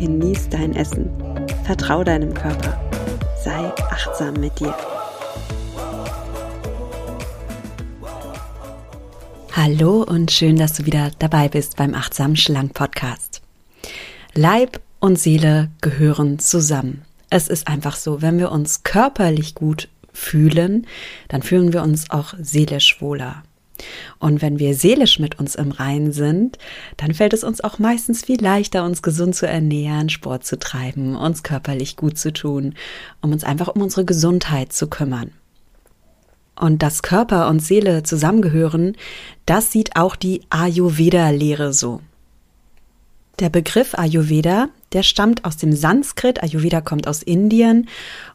genieß dein Essen, vertrau deinem Körper, sei achtsam mit dir. Hallo und schön, dass du wieder dabei bist beim Achtsam Schlank Podcast. Leib und Seele gehören zusammen. Es ist einfach so, wenn wir uns körperlich gut fühlen, dann fühlen wir uns auch seelisch wohler. Und wenn wir seelisch mit uns im Rein sind, dann fällt es uns auch meistens viel leichter, uns gesund zu ernähren, Sport zu treiben, uns körperlich gut zu tun, um uns einfach um unsere Gesundheit zu kümmern. Und dass Körper und Seele zusammengehören, das sieht auch die Ayurveda-Lehre so. Der Begriff Ayurveda, der stammt aus dem Sanskrit. Ayurveda kommt aus Indien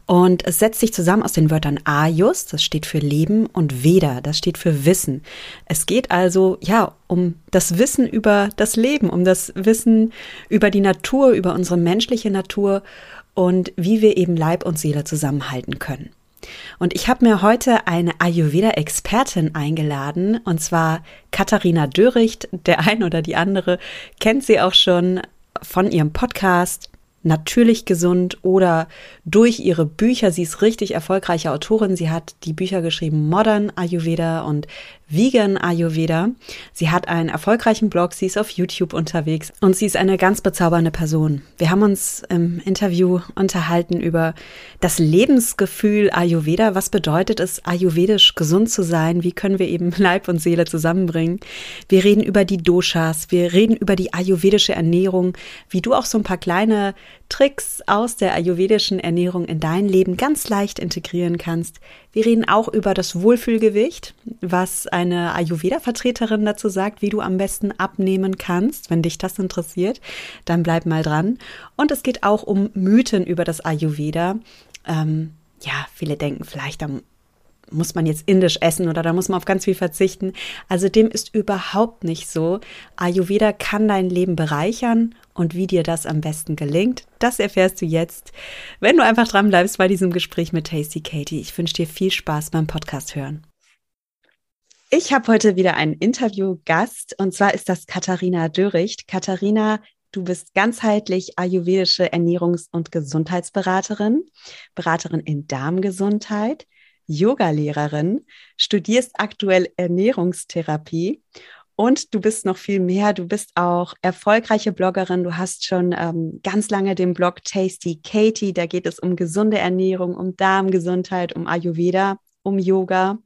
und es setzt sich zusammen aus den Wörtern Ayus, das steht für Leben, und Veda, das steht für Wissen. Es geht also, ja, um das Wissen über das Leben, um das Wissen über die Natur, über unsere menschliche Natur und wie wir eben Leib und Seele zusammenhalten können. Und ich habe mir heute eine Ayurveda-Expertin eingeladen, und zwar Katharina Döricht. Der ein oder die andere kennt sie auch schon von ihrem Podcast Natürlich gesund oder durch ihre Bücher. Sie ist richtig erfolgreiche Autorin. Sie hat die Bücher geschrieben Modern Ayurveda und Vegan Ayurveda. Sie hat einen erfolgreichen Blog, sie ist auf YouTube unterwegs und sie ist eine ganz bezaubernde Person. Wir haben uns im Interview unterhalten über das Lebensgefühl Ayurveda. Was bedeutet es, ayurvedisch gesund zu sein? Wie können wir eben Leib und Seele zusammenbringen? Wir reden über die Doshas, wir reden über die ayurvedische Ernährung, wie du auch so ein paar kleine Tricks aus der ayurvedischen Ernährung in dein Leben ganz leicht integrieren kannst. Wir reden auch über das Wohlfühlgewicht, was eine Ayurveda-Vertreterin dazu sagt, wie du am besten abnehmen kannst. Wenn dich das interessiert, dann bleib mal dran. Und es geht auch um Mythen über das Ayurveda. Ähm, ja, viele denken vielleicht, da muss man jetzt indisch essen oder da muss man auf ganz viel verzichten. Also dem ist überhaupt nicht so. Ayurveda kann dein Leben bereichern und wie dir das am besten gelingt, das erfährst du jetzt, wenn du einfach dran bleibst bei diesem Gespräch mit Tasty Katie. Ich wünsche dir viel Spaß beim Podcast hören. Ich habe heute wieder einen Interviewgast und zwar ist das Katharina Döricht. Katharina, du bist ganzheitlich ayurvedische Ernährungs- und Gesundheitsberaterin, Beraterin in Darmgesundheit, Yogalehrerin, studierst aktuell Ernährungstherapie und du bist noch viel mehr. Du bist auch erfolgreiche Bloggerin. Du hast schon ähm, ganz lange den Blog Tasty Katie. Da geht es um gesunde Ernährung, um Darmgesundheit, um Ayurveda, um Yoga.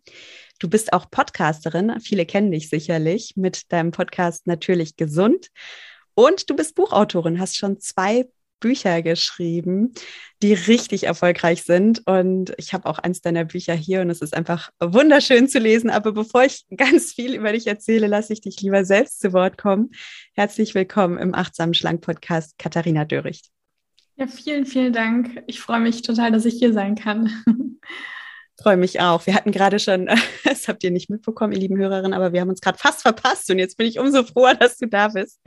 Du bist auch Podcasterin. Viele kennen dich sicherlich mit deinem Podcast Natürlich Gesund. Und du bist Buchautorin, hast schon zwei Bücher geschrieben, die richtig erfolgreich sind. Und ich habe auch eins deiner Bücher hier und es ist einfach wunderschön zu lesen. Aber bevor ich ganz viel über dich erzähle, lasse ich dich lieber selbst zu Wort kommen. Herzlich willkommen im Achtsamen Schlank Podcast, Katharina Döricht. Ja, vielen, vielen Dank. Ich freue mich total, dass ich hier sein kann. freue mich auch. Wir hatten gerade schon, das habt ihr nicht mitbekommen, ihr lieben Hörerinnen, aber wir haben uns gerade fast verpasst und jetzt bin ich umso froher, dass du da bist.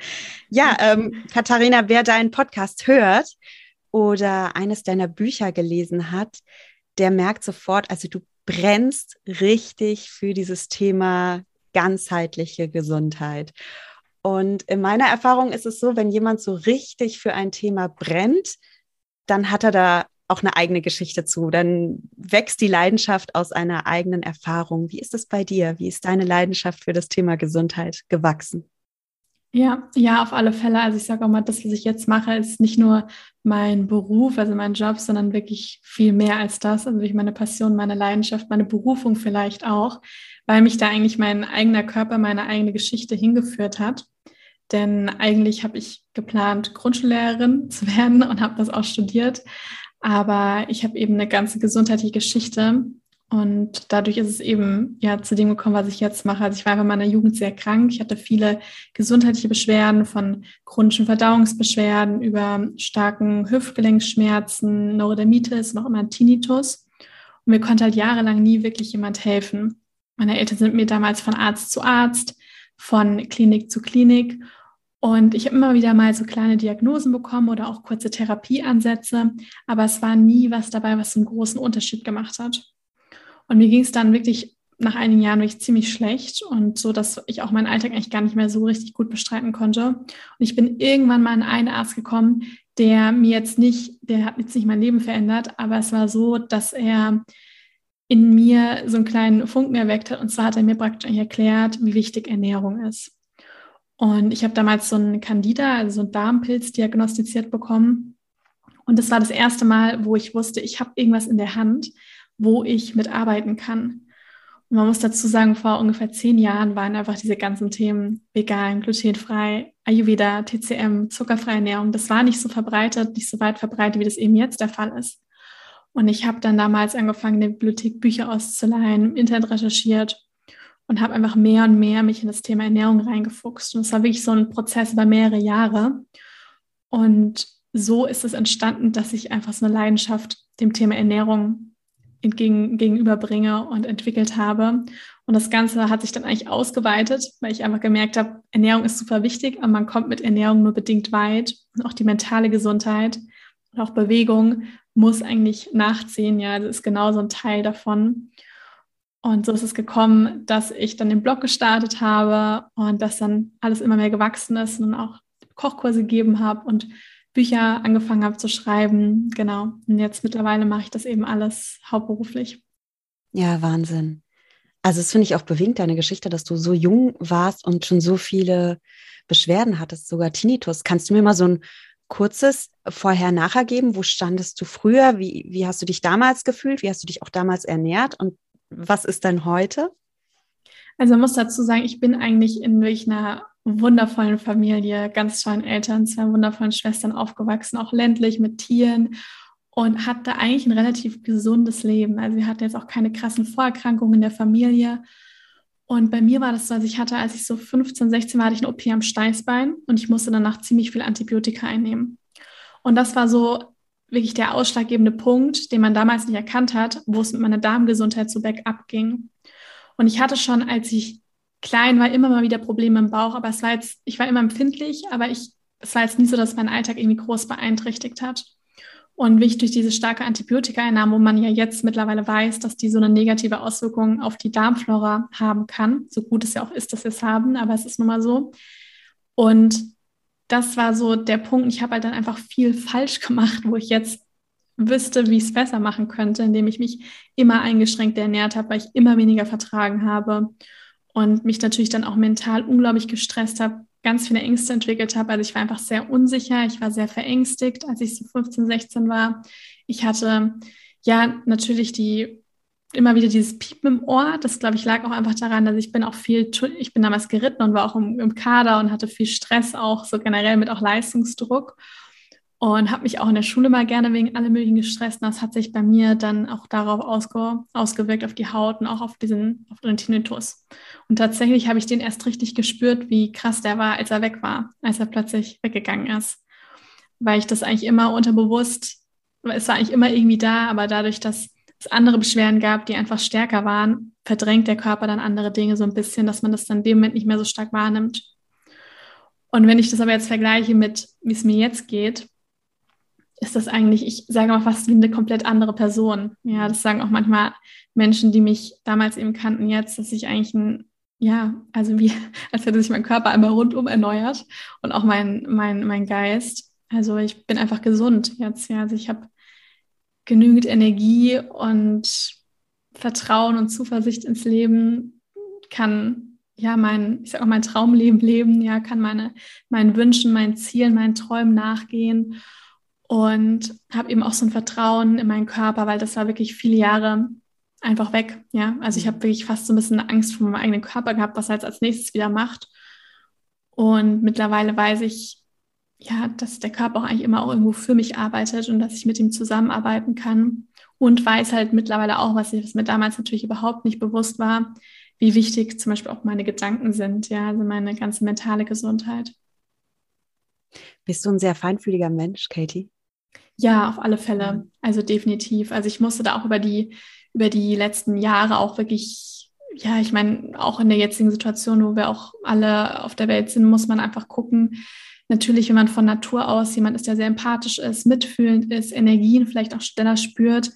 Ja, ähm, Katharina, wer deinen Podcast hört oder eines deiner Bücher gelesen hat, der merkt sofort, also du brennst richtig für dieses Thema ganzheitliche Gesundheit. Und in meiner Erfahrung ist es so, wenn jemand so richtig für ein Thema brennt, dann hat er da auch eine eigene Geschichte zu. Dann wächst die Leidenschaft aus einer eigenen Erfahrung. Wie ist es bei dir? Wie ist deine Leidenschaft für das Thema Gesundheit gewachsen? Ja, ja, auf alle Fälle. Also ich sage auch mal, das, was ich jetzt mache, ist nicht nur mein Beruf, also mein Job, sondern wirklich viel mehr als das. Also wirklich meine Passion, meine Leidenschaft, meine Berufung vielleicht auch, weil mich da eigentlich mein eigener Körper, meine eigene Geschichte hingeführt hat. Denn eigentlich habe ich geplant, Grundschullehrerin zu werden und habe das auch studiert. Aber ich habe eben eine ganze gesundheitliche Geschichte Und dadurch ist es eben ja zu dem gekommen, was ich jetzt mache. Also ich war in meiner Jugend sehr krank. Ich hatte viele gesundheitliche Beschwerden von chronischen Verdauungsbeschwerden über starken Hüftgelenkschmerzen, Neurodermitis, noch immer Tinnitus. Und mir konnte halt jahrelang nie wirklich jemand helfen. Meine Eltern sind mir damals von Arzt zu Arzt, von Klinik zu Klinik. Und ich habe immer wieder mal so kleine Diagnosen bekommen oder auch kurze Therapieansätze, aber es war nie was dabei, was einen großen Unterschied gemacht hat. Und mir ging es dann wirklich nach einigen Jahren wirklich ziemlich schlecht und so, dass ich auch meinen Alltag eigentlich gar nicht mehr so richtig gut bestreiten konnte. Und ich bin irgendwann mal an einen Arzt gekommen, der mir jetzt nicht, der hat jetzt nicht mein Leben verändert, aber es war so, dass er in mir so einen kleinen Funken erweckt hat. Und zwar hat er mir praktisch erklärt, wie wichtig Ernährung ist. Und ich habe damals so einen Candida, also so einen Darmpilz diagnostiziert bekommen. Und das war das erste Mal, wo ich wusste, ich habe irgendwas in der Hand, wo ich mitarbeiten kann. Und man muss dazu sagen, vor ungefähr zehn Jahren waren einfach diese ganzen Themen vegan, glutenfrei, Ayurveda, TCM, zuckerfreie Ernährung, das war nicht so verbreitet, nicht so weit verbreitet, wie das eben jetzt der Fall ist. Und ich habe dann damals angefangen, in der Bibliothek Bücher auszuleihen, im Internet recherchiert und habe einfach mehr und mehr mich in das Thema Ernährung reingefuchst. Und es war wirklich so ein Prozess über mehrere Jahre. Und so ist es entstanden, dass ich einfach so eine Leidenschaft dem Thema Ernährung entgegen, gegenüberbringe und entwickelt habe. Und das Ganze hat sich dann eigentlich ausgeweitet, weil ich einfach gemerkt habe, Ernährung ist super wichtig, aber man kommt mit Ernährung nur bedingt weit. Und auch die mentale Gesundheit und auch Bewegung muss eigentlich nachziehen. Ja, das ist genauso ein Teil davon. Und so ist es gekommen, dass ich dann den Blog gestartet habe und dass dann alles immer mehr gewachsen ist und auch Kochkurse gegeben habe und Bücher angefangen habe zu schreiben. Genau. Und jetzt mittlerweile mache ich das eben alles hauptberuflich. Ja, Wahnsinn. Also es finde ich auch bewegend, deine Geschichte, dass du so jung warst und schon so viele Beschwerden hattest, sogar Tinnitus. Kannst du mir mal so ein kurzes Vorher-Nachher geben? Wo standest du früher? Wie, wie hast du dich damals gefühlt? Wie hast du dich auch damals ernährt? Und was ist denn heute? Also man muss dazu sagen, ich bin eigentlich in wirklich einer wundervollen Familie, ganz tollen Eltern, zwei wundervollen Schwestern aufgewachsen, auch ländlich mit Tieren und hatte eigentlich ein relativ gesundes Leben. Also wir hatten jetzt auch keine krassen Vorerkrankungen in der Familie. Und bei mir war das so, als ich hatte, als ich so 15, 16 war, hatte ich eine OP am Steißbein und ich musste danach ziemlich viel Antibiotika einnehmen. Und das war so wirklich der ausschlaggebende Punkt, den man damals nicht erkannt hat, wo es mit meiner Darmgesundheit so bergab ging. Und ich hatte schon, als ich klein war, immer mal wieder Probleme im Bauch, aber es war jetzt, ich war immer empfindlich, aber ich, es war jetzt nie so, dass mein Alltag irgendwie groß beeinträchtigt hat. Und wie ich durch diese starke Antibiotika-Einnahme, wo man ja jetzt mittlerweile weiß, dass die so eine negative Auswirkung auf die Darmflora haben kann, so gut es ja auch ist, dass wir es haben, aber es ist nun mal so. Und das war so der Punkt. Ich habe halt dann einfach viel falsch gemacht, wo ich jetzt wüsste, wie ich es besser machen könnte, indem ich mich immer eingeschränkt ernährt habe, weil ich immer weniger vertragen habe und mich natürlich dann auch mental unglaublich gestresst habe, ganz viele Ängste entwickelt habe. Also ich war einfach sehr unsicher, ich war sehr verängstigt, als ich so 15, 16 war. Ich hatte ja natürlich die immer wieder dieses Piepen im Ohr. Das, glaube ich, lag auch einfach daran, dass ich bin auch viel, ich bin damals geritten und war auch im, im Kader und hatte viel Stress auch, so generell mit auch Leistungsdruck und habe mich auch in der Schule mal gerne wegen allem möglichen gestresst. Und das hat sich bei mir dann auch darauf ausge ausgewirkt, auf die Haut und auch auf diesen auf den Tinnitus. Und tatsächlich habe ich den erst richtig gespürt, wie krass der war, als er weg war, als er plötzlich weggegangen ist. Weil ich das eigentlich immer unterbewusst, es war eigentlich immer irgendwie da, aber dadurch, dass es andere Beschwerden gab, die einfach stärker waren, verdrängt der Körper dann andere Dinge so ein bisschen, dass man das dann in dem Moment nicht mehr so stark wahrnimmt. Und wenn ich das aber jetzt vergleiche mit, wie es mir jetzt geht, ist das eigentlich, ich sage mal fast wie eine komplett andere Person. Ja, das sagen auch manchmal Menschen, die mich damals eben kannten, jetzt, dass ich eigentlich ein, ja, also wie, als hätte sich mein Körper einmal rundum erneuert und auch mein, mein, mein Geist. Also ich bin einfach gesund jetzt. Ja, also ich habe genügend Energie und Vertrauen und Zuversicht ins Leben, kann ja mein, ich sag auch mein Traumleben leben, ja, kann meine, meinen Wünschen, meinen Zielen, meinen Träumen nachgehen und habe eben auch so ein Vertrauen in meinen Körper, weil das war wirklich viele Jahre einfach weg. Ja, also ich habe wirklich fast so ein bisschen Angst vor meinem eigenen Körper gehabt, was er jetzt als nächstes wieder macht. Und mittlerweile weiß ich, ja, dass der Körper auch eigentlich immer auch irgendwo für mich arbeitet und dass ich mit ihm zusammenarbeiten kann. Und weiß halt mittlerweile auch, was, ich, was mir damals natürlich überhaupt nicht bewusst war, wie wichtig zum Beispiel auch meine Gedanken sind, ja, also meine ganze mentale Gesundheit. Bist du ein sehr feinfühliger Mensch, Katie? Ja, auf alle Fälle. Also definitiv. Also ich musste da auch über die, über die letzten Jahre auch wirklich, ja, ich meine, auch in der jetzigen Situation, wo wir auch alle auf der Welt sind, muss man einfach gucken. Natürlich, wenn man von Natur aus jemand ist, der sehr empathisch ist, mitfühlend ist, Energien vielleicht auch schneller spürt,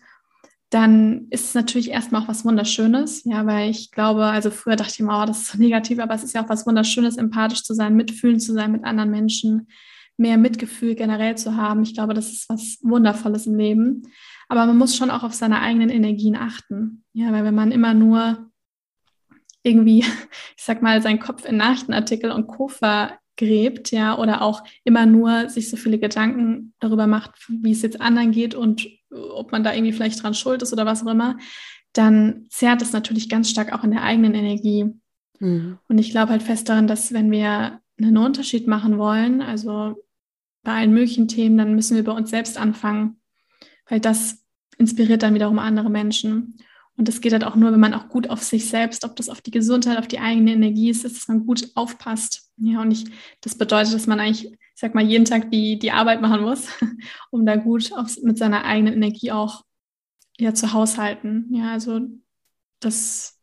dann ist es natürlich erstmal auch was Wunderschönes. Ja, weil ich glaube, also früher dachte ich immer, oh, das ist so negativ, aber es ist ja auch was Wunderschönes, empathisch zu sein, mitfühlend zu sein mit anderen Menschen, mehr Mitgefühl generell zu haben. Ich glaube, das ist was Wundervolles im Leben. Aber man muss schon auch auf seine eigenen Energien achten. Ja, weil wenn man immer nur irgendwie, ich sag mal, seinen Kopf in Nachrichtenartikel und Co. vergräbt, ja, oder auch immer nur sich so viele Gedanken darüber macht, wie es jetzt anderen geht und ob man da irgendwie vielleicht dran schuld ist oder was auch immer, dann zerrt es natürlich ganz stark auch in der eigenen Energie. Mhm. Und ich glaube halt fest daran, dass wenn wir einen Unterschied machen wollen, also bei allen möglichen Themen, dann müssen wir bei uns selbst anfangen, weil das inspiriert dann wiederum andere Menschen. Und das geht halt auch nur, wenn man auch gut auf sich selbst, ob das auf die Gesundheit, auf die eigene Energie ist, dass man gut aufpasst. Ja, und ich, das bedeutet, dass man eigentlich, ich sag mal, jeden Tag die, die Arbeit machen muss, um da gut auf, mit seiner eigenen Energie auch ja, zu haushalten. Ja, also das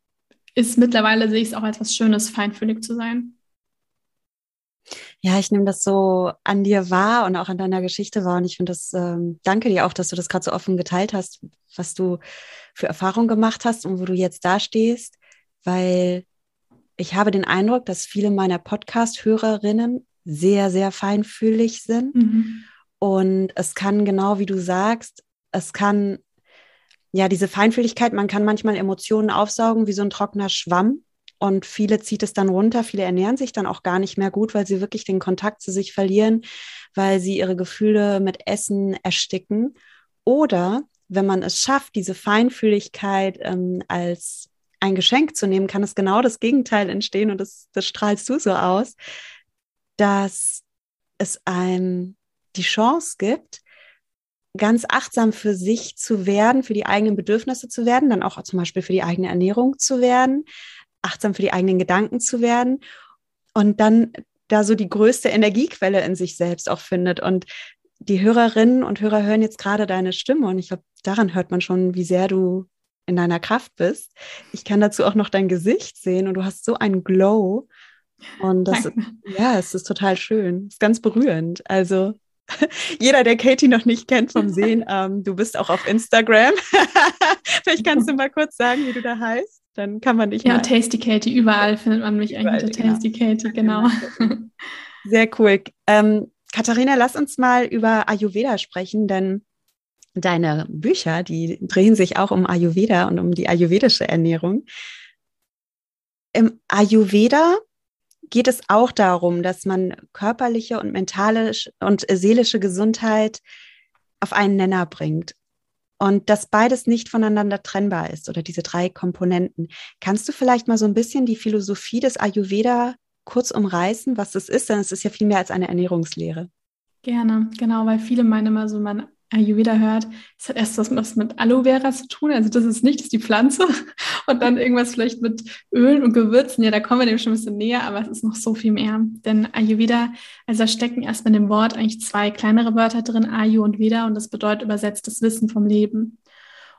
ist mittlerweile, sehe ich es auch als was Schönes, feinfühlig zu sein. Ja, ich nehme das so an dir wahr und auch an deiner Geschichte wahr. Und ich finde das, ähm, danke dir auch, dass du das gerade so offen geteilt hast, was du für Erfahrungen gemacht hast und wo du jetzt da stehst, weil ich habe den Eindruck, dass viele meiner Podcast-Hörerinnen sehr, sehr feinfühlig sind. Mhm. Und es kann genau wie du sagst, es kann ja diese Feinfühligkeit, man kann manchmal Emotionen aufsaugen wie so ein trockener Schwamm. Und viele zieht es dann runter, viele ernähren sich dann auch gar nicht mehr gut, weil sie wirklich den Kontakt zu sich verlieren, weil sie ihre Gefühle mit Essen ersticken. Oder wenn man es schafft, diese Feinfühligkeit ähm, als ein Geschenk zu nehmen, kann es genau das Gegenteil entstehen und das, das strahlst du so aus, dass es einem die Chance gibt, ganz achtsam für sich zu werden, für die eigenen Bedürfnisse zu werden, dann auch zum Beispiel für die eigene Ernährung zu werden, achtsam für die eigenen Gedanken zu werden und dann da so die größte Energiequelle in sich selbst auch findet. Und die Hörerinnen und Hörer hören jetzt gerade deine Stimme und ich glaube, daran hört man schon, wie sehr du in deiner Kraft bist. Ich kann dazu auch noch dein Gesicht sehen und du hast so einen Glow. Und das, Danke. ja, es ist total schön. Es ist ganz berührend. Also jeder, der Katie noch nicht kennt vom Sehen, ähm, du bist auch auf Instagram. Vielleicht kannst du mal kurz sagen, wie du da heißt. Dann kann man dich Ja, Tasty Katie, überall findet man mich überall, eigentlich unter Tasty genau. Katie, genau. Sehr cool. Ähm, Katharina, lass uns mal über Ayurveda sprechen, denn deine Bücher, die drehen sich auch um Ayurveda und um die ayurvedische Ernährung. Im Ayurveda geht es auch darum, dass man körperliche und mentale und seelische Gesundheit auf einen Nenner bringt und dass beides nicht voneinander trennbar ist oder diese drei Komponenten. Kannst du vielleicht mal so ein bisschen die Philosophie des Ayurveda kurz umreißen, was das ist? Denn es ist ja viel mehr als eine Ernährungslehre. Gerne, genau, weil viele meinen immer so, man Ayurveda hört, es hat erst was mit Aloe Vera zu tun. Also das ist nicht, das ist die Pflanze. Und dann irgendwas vielleicht mit Ölen und Gewürzen. Ja, da kommen wir dem schon ein bisschen näher, aber es ist noch so viel mehr. Denn Ayurveda, also da stecken erst mit dem Wort eigentlich zwei kleinere Wörter drin, Ayu und Veda. Und das bedeutet übersetzt das Wissen vom Leben.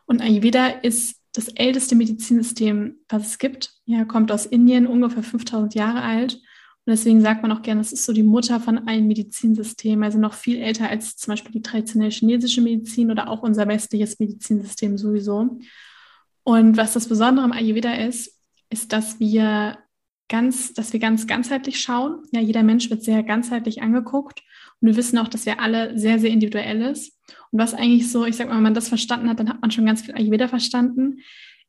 Und Ayurveda ist das älteste Medizinsystem, was es gibt. Ja, kommt aus Indien, ungefähr 5000 Jahre alt und deswegen sagt man auch gerne, es ist so die Mutter von allen Medizinsystemen, also noch viel älter als zum Beispiel die traditionelle chinesische Medizin oder auch unser westliches Medizinsystem sowieso. Und was das Besondere am Ayurveda ist, ist, dass wir ganz, dass wir ganz ganzheitlich schauen. Ja, jeder Mensch wird sehr ganzheitlich angeguckt. Und wir wissen auch, dass wir alle sehr, sehr individuell ist. Und was eigentlich so, ich sag mal, wenn man das verstanden hat, dann hat man schon ganz viel Ayurveda verstanden,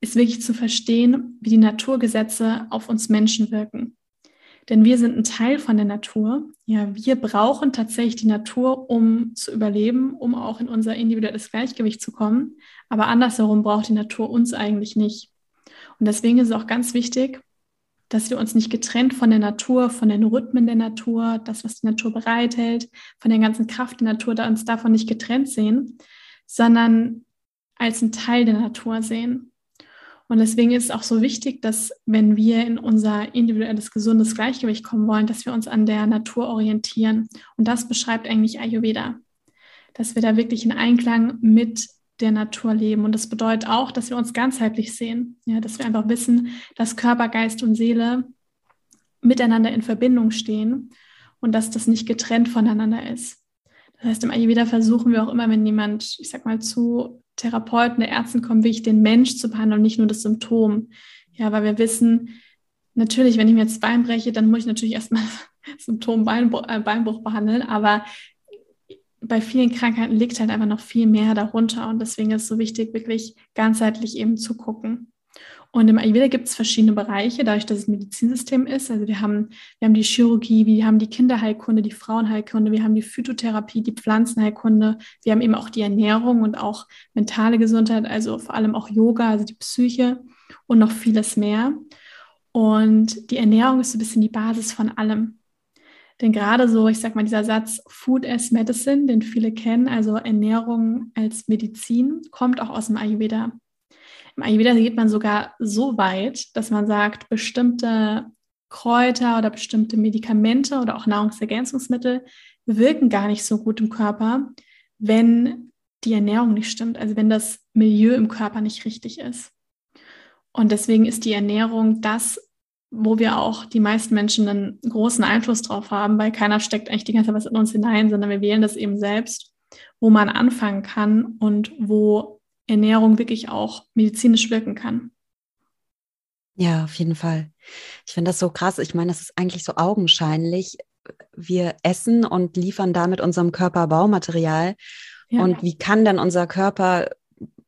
ist wirklich zu verstehen, wie die Naturgesetze auf uns Menschen wirken. Denn wir sind ein Teil von der Natur. Ja, wir brauchen tatsächlich die Natur, um zu überleben, um auch in unser individuelles Gleichgewicht zu kommen. Aber andersherum braucht die Natur uns eigentlich nicht. Und deswegen ist es auch ganz wichtig, dass wir uns nicht getrennt von der Natur, von den Rhythmen der Natur, das, was die Natur bereithält, von der ganzen Kraft der Natur, da uns davon nicht getrennt sehen, sondern als ein Teil der Natur sehen. Und deswegen ist es auch so wichtig, dass wenn wir in unser individuelles, gesundes Gleichgewicht kommen wollen, dass wir uns an der Natur orientieren. Und das beschreibt eigentlich Ayurveda, dass wir da wirklich in Einklang mit der Natur leben. Und das bedeutet auch, dass wir uns ganzheitlich sehen, ja, dass wir einfach wissen, dass Körper, Geist und Seele miteinander in Verbindung stehen und dass das nicht getrennt voneinander ist. Das heißt, im Ayurveda versuchen wir auch immer, wenn jemand, ich sag mal, zu Therapeuten, der Ärzten kommt, wirklich den Mensch zu behandeln und nicht nur das Symptom. Ja, weil wir wissen, natürlich, wenn ich mir jetzt Bein breche, dann muss ich natürlich erstmal Symptom Beinbruch, äh, Beinbruch behandeln, aber bei vielen Krankheiten liegt halt einfach noch viel mehr darunter und deswegen ist es so wichtig, wirklich ganzheitlich eben zu gucken. Und im Ayurveda gibt es verschiedene Bereiche, dadurch, dass es ein Medizinsystem ist. Also wir haben, wir haben die Chirurgie, wir haben die Kinderheilkunde, die Frauenheilkunde, wir haben die Phytotherapie, die Pflanzenheilkunde, wir haben eben auch die Ernährung und auch mentale Gesundheit, also vor allem auch Yoga, also die Psyche und noch vieles mehr. Und die Ernährung ist so ein bisschen die Basis von allem. Denn gerade so, ich sag mal, dieser Satz Food as Medicine, den viele kennen, also Ernährung als Medizin, kommt auch aus dem Ayurveda. Im Ayurveda geht man sogar so weit, dass man sagt, bestimmte Kräuter oder bestimmte Medikamente oder auch Nahrungsergänzungsmittel wirken gar nicht so gut im Körper, wenn die Ernährung nicht stimmt, also wenn das Milieu im Körper nicht richtig ist. Und deswegen ist die Ernährung das, wo wir auch die meisten Menschen einen großen Einfluss drauf haben, weil keiner steckt eigentlich die ganze Zeit was in uns hinein, sondern wir wählen das eben selbst, wo man anfangen kann und wo Ernährung wirklich auch medizinisch wirken kann. Ja, auf jeden Fall. Ich finde das so krass. Ich meine, das ist eigentlich so augenscheinlich. Wir essen und liefern damit unserem Körper Baumaterial. Ja. Und wie kann dann unser Körper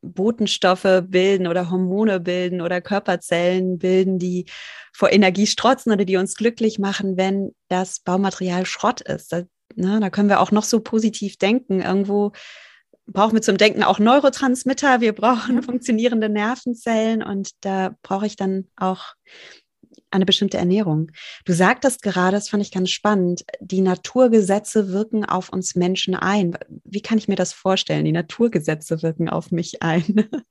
Botenstoffe bilden oder Hormone bilden oder Körperzellen bilden, die vor Energie strotzen oder die uns glücklich machen, wenn das Baumaterial Schrott ist? Da, ne, da können wir auch noch so positiv denken. Irgendwo brauchen wir zum Denken auch Neurotransmitter, wir brauchen funktionierende Nervenzellen und da brauche ich dann auch eine bestimmte Ernährung. Du sagtest gerade, das fand ich ganz spannend, die Naturgesetze wirken auf uns Menschen ein. Wie kann ich mir das vorstellen? Die Naturgesetze wirken auf mich ein.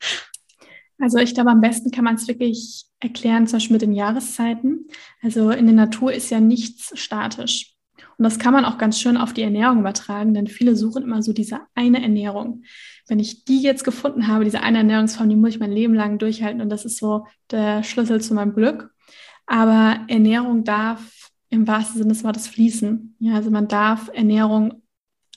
Also ich glaube, am besten kann man es wirklich erklären, zum Beispiel mit den Jahreszeiten. Also in der Natur ist ja nichts statisch. Und das kann man auch ganz schön auf die Ernährung übertragen, denn viele suchen immer so diese eine Ernährung. Wenn ich die jetzt gefunden habe, diese eine Ernährungsform, die muss ich mein Leben lang durchhalten und das ist so der Schlüssel zu meinem Glück. Aber Ernährung darf im wahrsten Sinne des Wortes fließen. Ja, also man darf Ernährung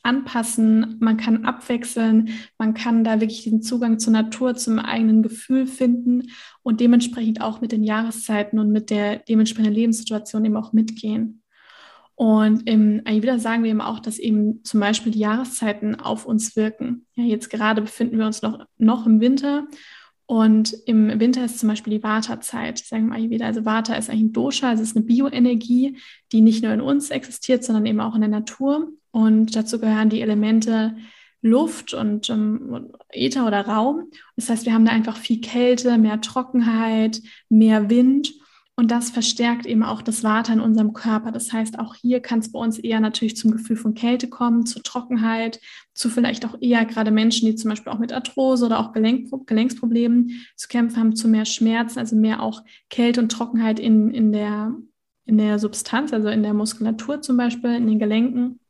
anpassen, man kann abwechseln, man kann da wirklich den Zugang zur Natur, zum eigenen Gefühl finden und dementsprechend auch mit den Jahreszeiten und mit der dementsprechenden Lebenssituation eben auch mitgehen. Und im Ayurveda sagen wir eben auch, dass eben zum Beispiel die Jahreszeiten auf uns wirken. Ja, jetzt gerade befinden wir uns noch, noch im Winter und im Winter ist zum Beispiel die Vata-Zeit, sagen wir Ayurveda. Also Vata ist eigentlich ein Dosha, also es ist eine Bioenergie, die nicht nur in uns existiert, sondern eben auch in der Natur. Und dazu gehören die Elemente Luft und ähm, Äther oder Raum. Das heißt, wir haben da einfach viel Kälte, mehr Trockenheit, mehr Wind. Und das verstärkt eben auch das Water in unserem Körper. Das heißt, auch hier kann es bei uns eher natürlich zum Gefühl von Kälte kommen, zur Trockenheit, zu vielleicht auch eher gerade Menschen, die zum Beispiel auch mit Arthrose oder auch Gelenk Gelenksproblemen zu kämpfen haben, zu mehr Schmerzen, also mehr auch Kälte und Trockenheit in, in, der, in der Substanz, also in der Muskulatur zum Beispiel, in den Gelenken.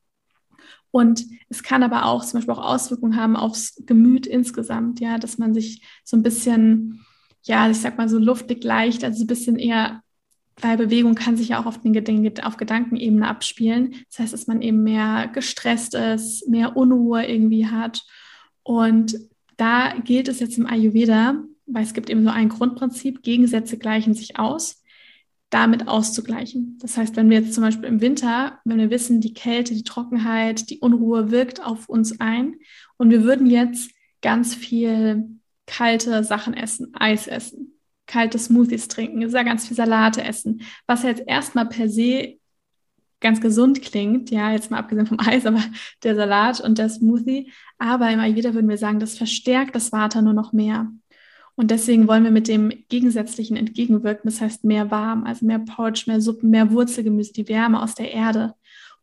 Und es kann aber auch zum Beispiel auch Auswirkungen haben aufs Gemüt insgesamt, ja, dass man sich so ein bisschen ja, ich sag mal so luftig leicht, also ein bisschen eher, weil Bewegung kann sich ja auch auf, den, auf Gedankenebene abspielen. Das heißt, dass man eben mehr gestresst ist, mehr Unruhe irgendwie hat. Und da gilt es jetzt im Ayurveda, weil es gibt eben so ein Grundprinzip, Gegensätze gleichen sich aus, damit auszugleichen. Das heißt, wenn wir jetzt zum Beispiel im Winter, wenn wir wissen, die Kälte, die Trockenheit, die Unruhe wirkt auf uns ein und wir würden jetzt ganz viel kalte Sachen essen, Eis essen, kalte Smoothies trinken, ja ganz viel Salate essen, was jetzt erstmal per se ganz gesund klingt, ja, jetzt mal abgesehen vom Eis, aber der Salat und der Smoothie. Aber im Ayurveda würden wir sagen, das verstärkt das Vata nur noch mehr. Und deswegen wollen wir mit dem Gegensätzlichen entgegenwirken. Das heißt mehr warm, also mehr Porridge, mehr Suppen, mehr Wurzelgemüse, die Wärme aus der Erde.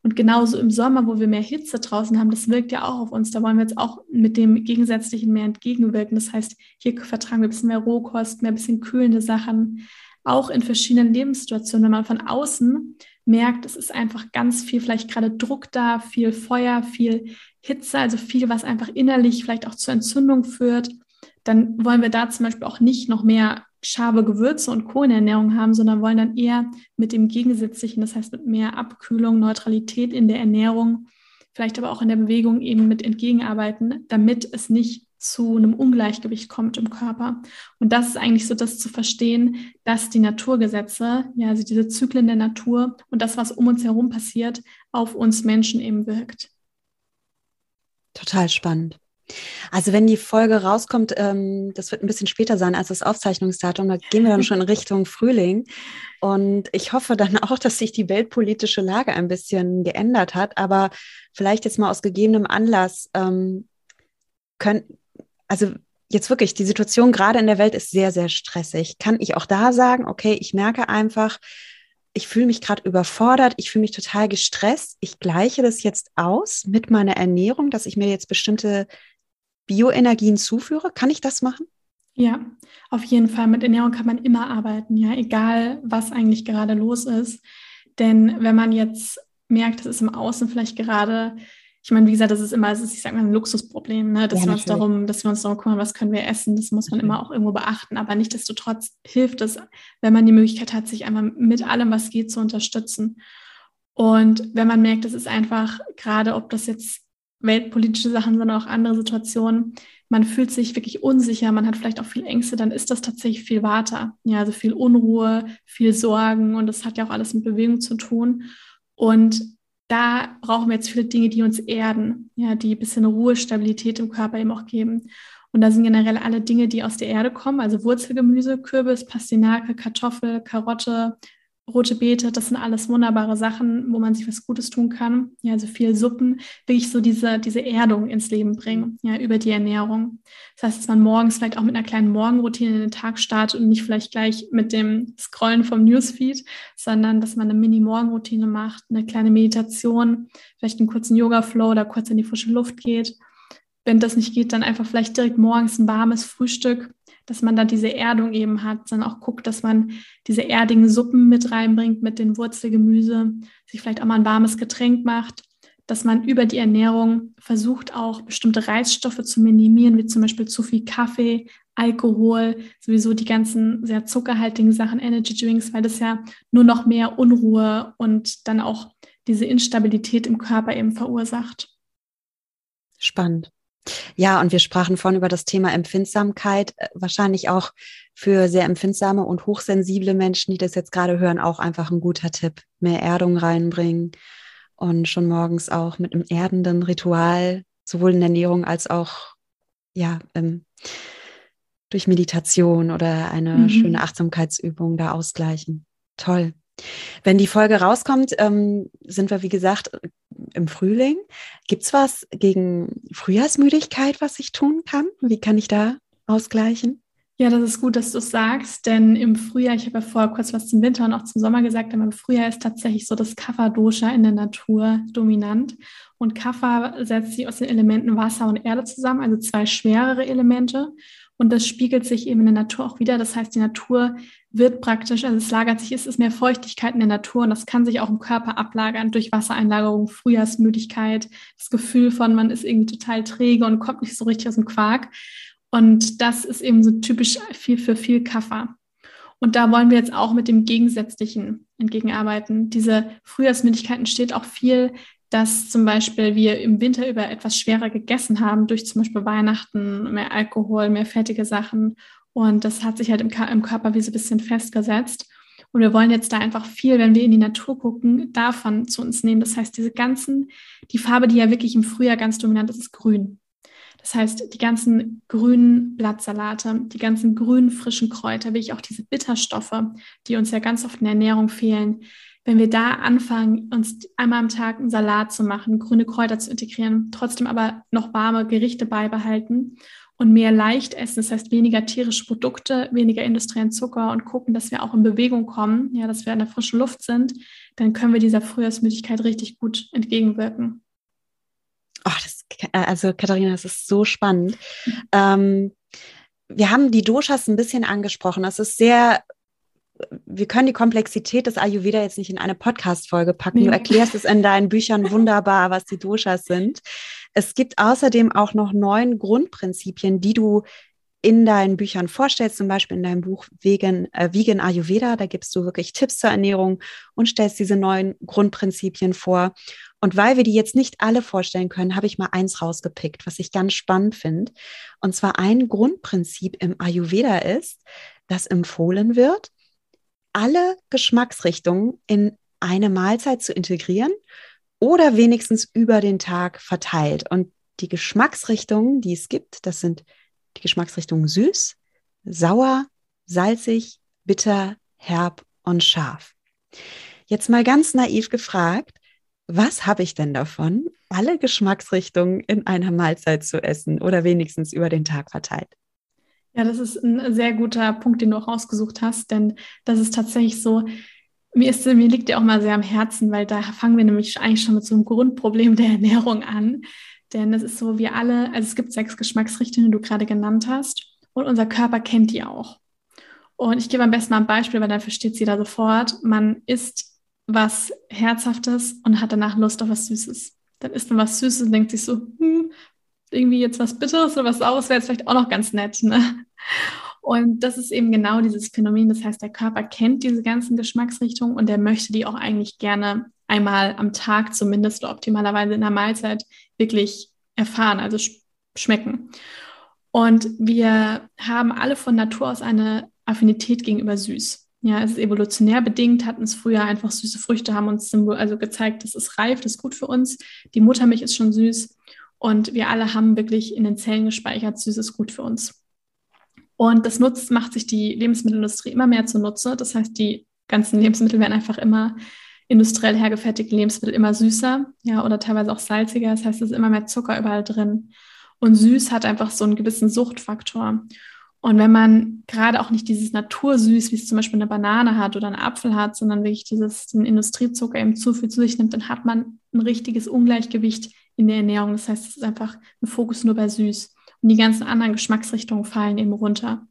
Und genauso im Sommer, wo wir mehr Hitze draußen haben, das wirkt ja auch auf uns. Da wollen wir jetzt auch mit dem Gegensätzlichen mehr entgegenwirken. Das heißt, hier vertragen wir ein bisschen mehr Rohkost, mehr ein bisschen kühlende Sachen. Auch in verschiedenen Lebenssituationen, wenn man von außen merkt, es ist einfach ganz viel, vielleicht gerade Druck da, viel Feuer, viel Hitze, also viel, was einfach innerlich vielleicht auch zur Entzündung führt, dann wollen wir da zum Beispiel auch nicht noch mehr scharfe Gewürze und Kohlenernährung haben, sondern wollen dann eher mit dem Gegensätzlichen, das heißt mit mehr Abkühlung, Neutralität in der Ernährung, vielleicht aber auch in der Bewegung eben mit entgegenarbeiten, damit es nicht zu einem Ungleichgewicht kommt im Körper. Und das ist eigentlich so das zu verstehen, dass die Naturgesetze, ja, also diese Zyklen der Natur und das, was um uns herum passiert, auf uns Menschen eben wirkt. Total spannend. Also wenn die Folge rauskommt, ähm, das wird ein bisschen später sein als das Aufzeichnungsdatum, da gehen wir dann schon in Richtung Frühling. Und ich hoffe dann auch, dass sich die weltpolitische Lage ein bisschen geändert hat. Aber vielleicht jetzt mal aus gegebenem Anlass ähm, können, also jetzt wirklich, die Situation gerade in der Welt ist sehr, sehr stressig. Kann ich auch da sagen, okay, ich merke einfach, ich fühle mich gerade überfordert, ich fühle mich total gestresst. Ich gleiche das jetzt aus mit meiner Ernährung, dass ich mir jetzt bestimmte Bioenergien zuführe? Kann ich das machen? Ja, auf jeden Fall. Mit Ernährung kann man immer arbeiten, ja, egal was eigentlich gerade los ist. Denn wenn man jetzt merkt, es ist im Außen vielleicht gerade, ich meine, wie gesagt, das ist immer, das ist, ich sag mal, ein Luxusproblem, ne? dass ja, wir uns darum, dass wir uns darum kümmern, was können wir essen, das muss man immer auch irgendwo beachten. Aber nichtsdestotrotz hilft es, wenn man die Möglichkeit hat, sich einmal mit allem, was geht, zu unterstützen. Und wenn man merkt, es ist einfach gerade, ob das jetzt weltpolitische Sachen, sondern auch andere Situationen. Man fühlt sich wirklich unsicher, man hat vielleicht auch viel Ängste, dann ist das tatsächlich viel Water. Ja, also viel Unruhe, viel Sorgen und das hat ja auch alles mit Bewegung zu tun. Und da brauchen wir jetzt viele Dinge, die uns erden, ja, die ein bisschen Ruhe, Stabilität im Körper eben auch geben. Und da sind generell alle Dinge, die aus der Erde kommen, also Wurzelgemüse, Kürbis, Pastinake, Kartoffel, Karotte, rote Beete, das sind alles wunderbare Sachen, wo man sich was Gutes tun kann. Ja, also viel Suppen, wirklich so diese, diese Erdung ins Leben bringen, ja, über die Ernährung. Das heißt, dass man morgens vielleicht auch mit einer kleinen Morgenroutine in den Tag startet und nicht vielleicht gleich mit dem Scrollen vom Newsfeed, sondern dass man eine Mini-Morgenroutine macht, eine kleine Meditation, vielleicht einen kurzen Yoga-Flow oder kurz in die frische Luft geht. Wenn das nicht geht, dann einfach vielleicht direkt morgens ein warmes Frühstück dass man da diese Erdung eben hat, sondern auch guckt, dass man diese erdigen Suppen mit reinbringt mit den Wurzelgemüse, sich vielleicht auch mal ein warmes Getränk macht, dass man über die Ernährung versucht, auch bestimmte Reizstoffe zu minimieren, wie zum Beispiel zu viel Kaffee, Alkohol, sowieso die ganzen sehr zuckerhaltigen Sachen, Energy Drinks, weil das ja nur noch mehr Unruhe und dann auch diese Instabilität im Körper eben verursacht. Spannend. Ja, und wir sprachen vorhin über das Thema Empfindsamkeit. Äh, wahrscheinlich auch für sehr empfindsame und hochsensible Menschen, die das jetzt gerade hören, auch einfach ein guter Tipp. Mehr Erdung reinbringen und schon morgens auch mit einem erdenden Ritual, sowohl in der Ernährung als auch ja, ähm, durch Meditation oder eine mhm. schöne Achtsamkeitsübung da ausgleichen. Toll. Wenn die Folge rauskommt, ähm, sind wir, wie gesagt, im Frühling. Gibt es was gegen Frühjahrsmüdigkeit, was ich tun kann? Wie kann ich da ausgleichen? Ja, das ist gut, dass du es sagst, denn im Frühjahr, ich habe ja vorher kurz was zum Winter und auch zum Sommer gesagt, aber im Frühjahr ist tatsächlich so das Kapha-Dosha in der Natur dominant. Und Kapha setzt sich aus den Elementen Wasser und Erde zusammen, also zwei schwerere Elemente. Und das spiegelt sich eben in der Natur auch wieder. Das heißt, die Natur wird praktisch, also es lagert sich, es ist mehr Feuchtigkeit in der Natur und das kann sich auch im Körper ablagern durch Wassereinlagerung, Frühjahrsmüdigkeit, das Gefühl von, man ist irgendwie total träge und kommt nicht so richtig aus dem Quark. Und das ist eben so typisch viel für viel Kaffer. Und da wollen wir jetzt auch mit dem Gegensätzlichen entgegenarbeiten. Diese Frühjahrsmüdigkeit entsteht auch viel dass zum Beispiel wir im Winter über etwas schwerer gegessen haben, durch zum Beispiel Weihnachten, mehr Alkohol, mehr fettige Sachen. Und das hat sich halt im, im Körper wie so ein bisschen festgesetzt. Und wir wollen jetzt da einfach viel, wenn wir in die Natur gucken, davon zu uns nehmen. Das heißt, diese ganzen, die Farbe, die ja wirklich im Frühjahr ganz dominant ist, ist grün. Das heißt, die ganzen grünen Blattsalate, die ganzen grünen frischen Kräuter, wie ich auch diese Bitterstoffe, die uns ja ganz oft in der Ernährung fehlen, wenn wir da anfangen, uns einmal am Tag einen Salat zu machen, grüne Kräuter zu integrieren, trotzdem aber noch warme Gerichte beibehalten und mehr leicht essen, das heißt weniger tierische Produkte, weniger industriellen Zucker und gucken, dass wir auch in Bewegung kommen, ja, dass wir in der frischen Luft sind, dann können wir dieser Frühjahrsmüdigkeit richtig gut entgegenwirken. Oh, das, also Katharina, das ist so spannend. Ähm, wir haben die Doshas ein bisschen angesprochen. Das ist sehr wir können die Komplexität des Ayurveda jetzt nicht in eine Podcast-Folge packen. Du erklärst es in deinen Büchern wunderbar, was die Doshas sind. Es gibt außerdem auch noch neun Grundprinzipien, die du in deinen Büchern vorstellst, zum Beispiel in deinem Buch Vegan, äh, Vegan Ayurveda. Da gibst du wirklich Tipps zur Ernährung und stellst diese neun Grundprinzipien vor. Und weil wir die jetzt nicht alle vorstellen können, habe ich mal eins rausgepickt, was ich ganz spannend finde. Und zwar ein Grundprinzip im Ayurveda ist, dass empfohlen wird, alle Geschmacksrichtungen in eine Mahlzeit zu integrieren oder wenigstens über den Tag verteilt. Und die Geschmacksrichtungen, die es gibt, das sind die Geschmacksrichtungen süß, sauer, salzig, bitter, herb und scharf. Jetzt mal ganz naiv gefragt, was habe ich denn davon, alle Geschmacksrichtungen in einer Mahlzeit zu essen oder wenigstens über den Tag verteilt? Ja, das ist ein sehr guter Punkt, den du auch rausgesucht hast, denn das ist tatsächlich so, mir, ist, mir liegt ja auch mal sehr am Herzen, weil da fangen wir nämlich eigentlich schon mit so einem Grundproblem der Ernährung an. Denn es ist so, wir alle, also es gibt sechs Geschmacksrichtungen, die du gerade genannt hast, und unser Körper kennt die auch. Und ich gebe am besten mal ein Beispiel, weil dann versteht es jeder sofort. Man isst was Herzhaftes und hat danach Lust auf was Süßes. Dann isst man was Süßes und denkt sich so, hm, irgendwie jetzt was Bitteres oder was Saures wäre jetzt vielleicht auch noch ganz nett. Ne? Und das ist eben genau dieses Phänomen. Das heißt, der Körper kennt diese ganzen Geschmacksrichtungen und der möchte die auch eigentlich gerne einmal am Tag zumindest optimalerweise in der Mahlzeit wirklich erfahren, also sch schmecken. Und wir haben alle von Natur aus eine Affinität gegenüber süß. Ja, es ist evolutionär bedingt, hatten es früher einfach süße Früchte, haben uns also gezeigt, das ist reif, das ist gut für uns. Die Muttermilch ist schon süß. Und wir alle haben wirklich in den Zellen gespeichert, süßes gut für uns. Und das nutzt, macht sich die Lebensmittelindustrie immer mehr zunutze. Das heißt, die ganzen Lebensmittel werden einfach immer industriell hergefertigte Lebensmittel immer süßer, ja, oder teilweise auch salziger. Das heißt, es ist immer mehr Zucker überall drin. Und süß hat einfach so einen gewissen Suchtfaktor. Und wenn man gerade auch nicht dieses Natursüß, wie es zum Beispiel eine Banane hat oder einen Apfel hat, sondern wirklich dieses den Industriezucker eben zu viel zu sich nimmt, dann hat man ein richtiges Ungleichgewicht in der Ernährung. Das heißt, es ist einfach ein Fokus nur bei süß. Und die ganzen anderen Geschmacksrichtungen fallen eben runter.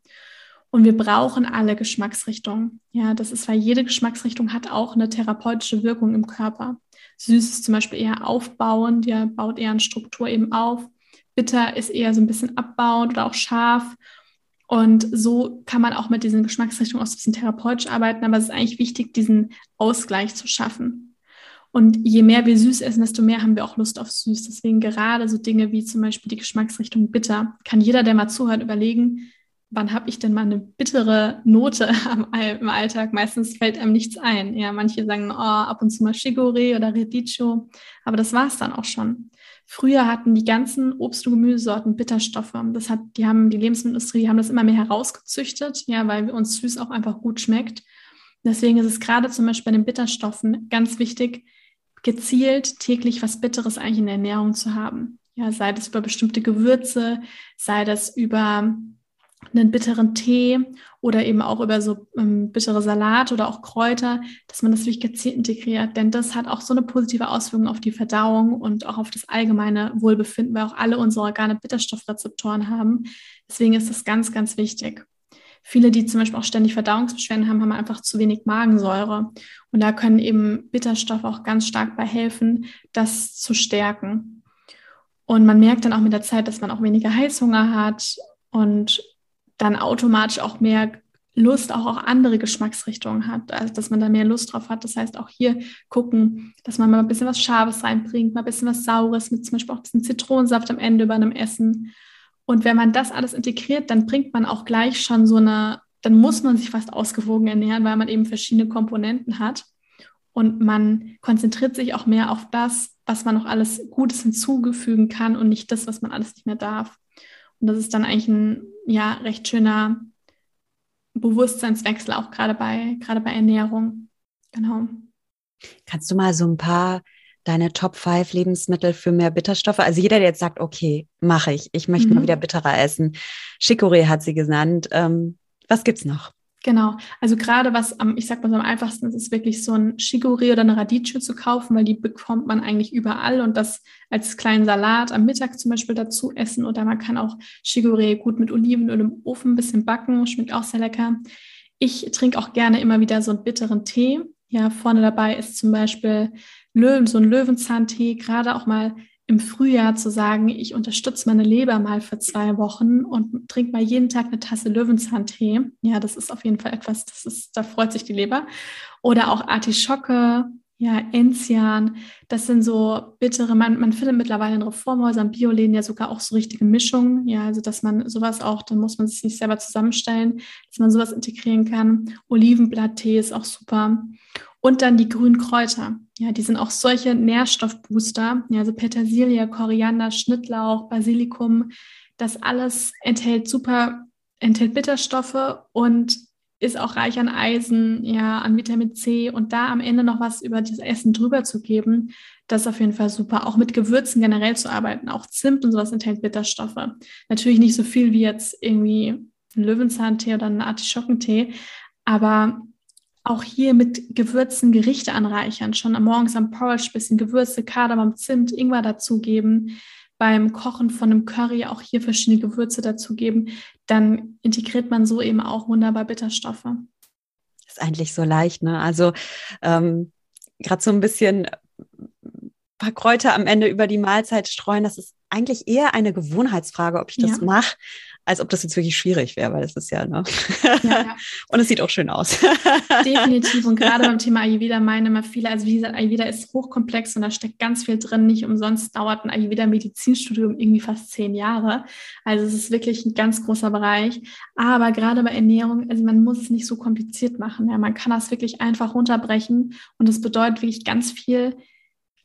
Und wir brauchen alle Geschmacksrichtungen. Ja, das ist, weil jede Geschmacksrichtung hat auch eine therapeutische Wirkung im Körper. Süß ist zum Beispiel eher aufbauend, ja, baut eher eine Struktur eben auf. Bitter ist eher so ein bisschen abbauend oder auch scharf. Und so kann man auch mit diesen Geschmacksrichtungen auch so ein bisschen therapeutisch arbeiten, aber es ist eigentlich wichtig, diesen Ausgleich zu schaffen. Und je mehr wir süß essen, desto mehr haben wir auch Lust auf süß. Deswegen gerade so Dinge wie zum Beispiel die Geschmacksrichtung bitter. Kann jeder, der mal zuhört, überlegen, wann habe ich denn mal eine bittere Note im Alltag? Meistens fällt einem nichts ein. Ja, manche sagen, oh, ab und zu mal Chicorée oder Redicho, aber das war es dann auch schon. Früher hatten die ganzen Obst- und Gemüsesorten Bitterstoffe. Das hat, die haben die Lebensmittelindustrie, die haben das immer mehr herausgezüchtet, ja, weil uns süß auch einfach gut schmeckt. Deswegen ist es gerade zum Beispiel bei den Bitterstoffen ganz wichtig, gezielt täglich was Bitteres eigentlich in der Ernährung zu haben. Ja, sei das über bestimmte Gewürze, sei das über einen bitteren Tee oder eben auch über so ähm, bittere Salat oder auch Kräuter, dass man das wirklich gezielt integriert. Denn das hat auch so eine positive Auswirkung auf die Verdauung und auch auf das allgemeine Wohlbefinden, weil auch alle unsere Organe Bitterstoffrezeptoren haben. Deswegen ist das ganz, ganz wichtig. Viele, die zum Beispiel auch ständig Verdauungsbeschwerden haben, haben einfach zu wenig Magensäure. Und da können eben Bitterstoffe auch ganz stark bei helfen, das zu stärken. Und man merkt dann auch mit der Zeit, dass man auch weniger Heißhunger hat und dann automatisch auch mehr Lust auch auf andere Geschmacksrichtungen hat, also dass man da mehr Lust drauf hat. Das heißt auch hier gucken, dass man mal ein bisschen was Scharfes reinbringt, mal ein bisschen was Saures mit zum Beispiel auch ein Zitronensaft am Ende bei einem Essen und wenn man das alles integriert, dann bringt man auch gleich schon so eine, dann muss man sich fast ausgewogen ernähren, weil man eben verschiedene Komponenten hat. Und man konzentriert sich auch mehr auf das, was man noch alles Gutes hinzufügen kann und nicht das, was man alles nicht mehr darf. Und das ist dann eigentlich ein ja, recht schöner Bewusstseinswechsel, auch gerade bei, gerade bei Ernährung. Genau. Kannst du mal so ein paar deine Top 5 Lebensmittel für mehr Bitterstoffe? Also jeder, der jetzt sagt, okay, mache ich, ich möchte mhm. mal wieder bitterer essen. Chicorée hat sie genannt. Ähm, was gibt's noch? Genau, also gerade was am, ich sag mal so am einfachsten ist, ist wirklich so ein Chicorée oder eine Radicchio zu kaufen, weil die bekommt man eigentlich überall und das als kleinen Salat am Mittag zum Beispiel dazu essen oder man kann auch Chicorée gut mit Olivenöl im Ofen ein bisschen backen, schmeckt auch sehr lecker. Ich trinke auch gerne immer wieder so einen bitteren Tee. Ja, vorne dabei ist zum Beispiel Löwen, so ein Löwenzahntee, gerade auch mal im Frühjahr zu sagen, ich unterstütze meine Leber mal für zwei Wochen und trinke mal jeden Tag eine Tasse Löwenzahntee. Ja, das ist auf jeden Fall etwas, das ist, da freut sich die Leber. Oder auch Artischocke, ja, Enzian, das sind so bittere, man, man findet mittlerweile in Reformhäusern, Bioläden ja sogar auch so richtige Mischungen, ja, also dass man sowas auch, dann muss man sich nicht selber zusammenstellen, dass man sowas integrieren kann. Olivenblatttee ist auch super. Und dann die grünen Kräuter. Ja, die sind auch solche Nährstoffbooster. Ja, also Petersilie, Koriander, Schnittlauch, Basilikum. Das alles enthält super, enthält Bitterstoffe und ist auch reich an Eisen, ja, an Vitamin C und da am Ende noch was über das Essen drüber zu geben, das ist auf jeden Fall super. Auch mit Gewürzen generell zu arbeiten, auch Zimt und sowas enthält Bitterstoffe. Natürlich nicht so viel wie jetzt irgendwie ein Löwenzahntee oder ein Artischockentee, aber auch hier mit Gewürzen Gerichte anreichern, schon am morgens am Porridge bisschen Gewürze, Kardamom, Zimt, Ingwer dazugeben, beim Kochen von einem Curry auch hier verschiedene Gewürze dazugeben, dann integriert man so eben auch wunderbar Bitterstoffe. Ist eigentlich so leicht, ne? Also ähm, gerade so ein bisschen paar Kräuter am Ende über die Mahlzeit streuen, das ist eigentlich eher eine Gewohnheitsfrage, ob ich das ja. mache, als ob das jetzt wirklich schwierig wäre, weil es ist ja, ne? Ja, ja. und es sieht auch schön aus. Definitiv. Und gerade beim Thema Ayurveda meinen immer viele, also wie gesagt, Ayurveda ist hochkomplex und da steckt ganz viel drin. Nicht umsonst dauert ein Ayurveda-Medizinstudium irgendwie fast zehn Jahre. Also es ist wirklich ein ganz großer Bereich. Aber gerade bei Ernährung, also man muss es nicht so kompliziert machen. Ja, man kann das wirklich einfach runterbrechen und es bedeutet wirklich ganz viel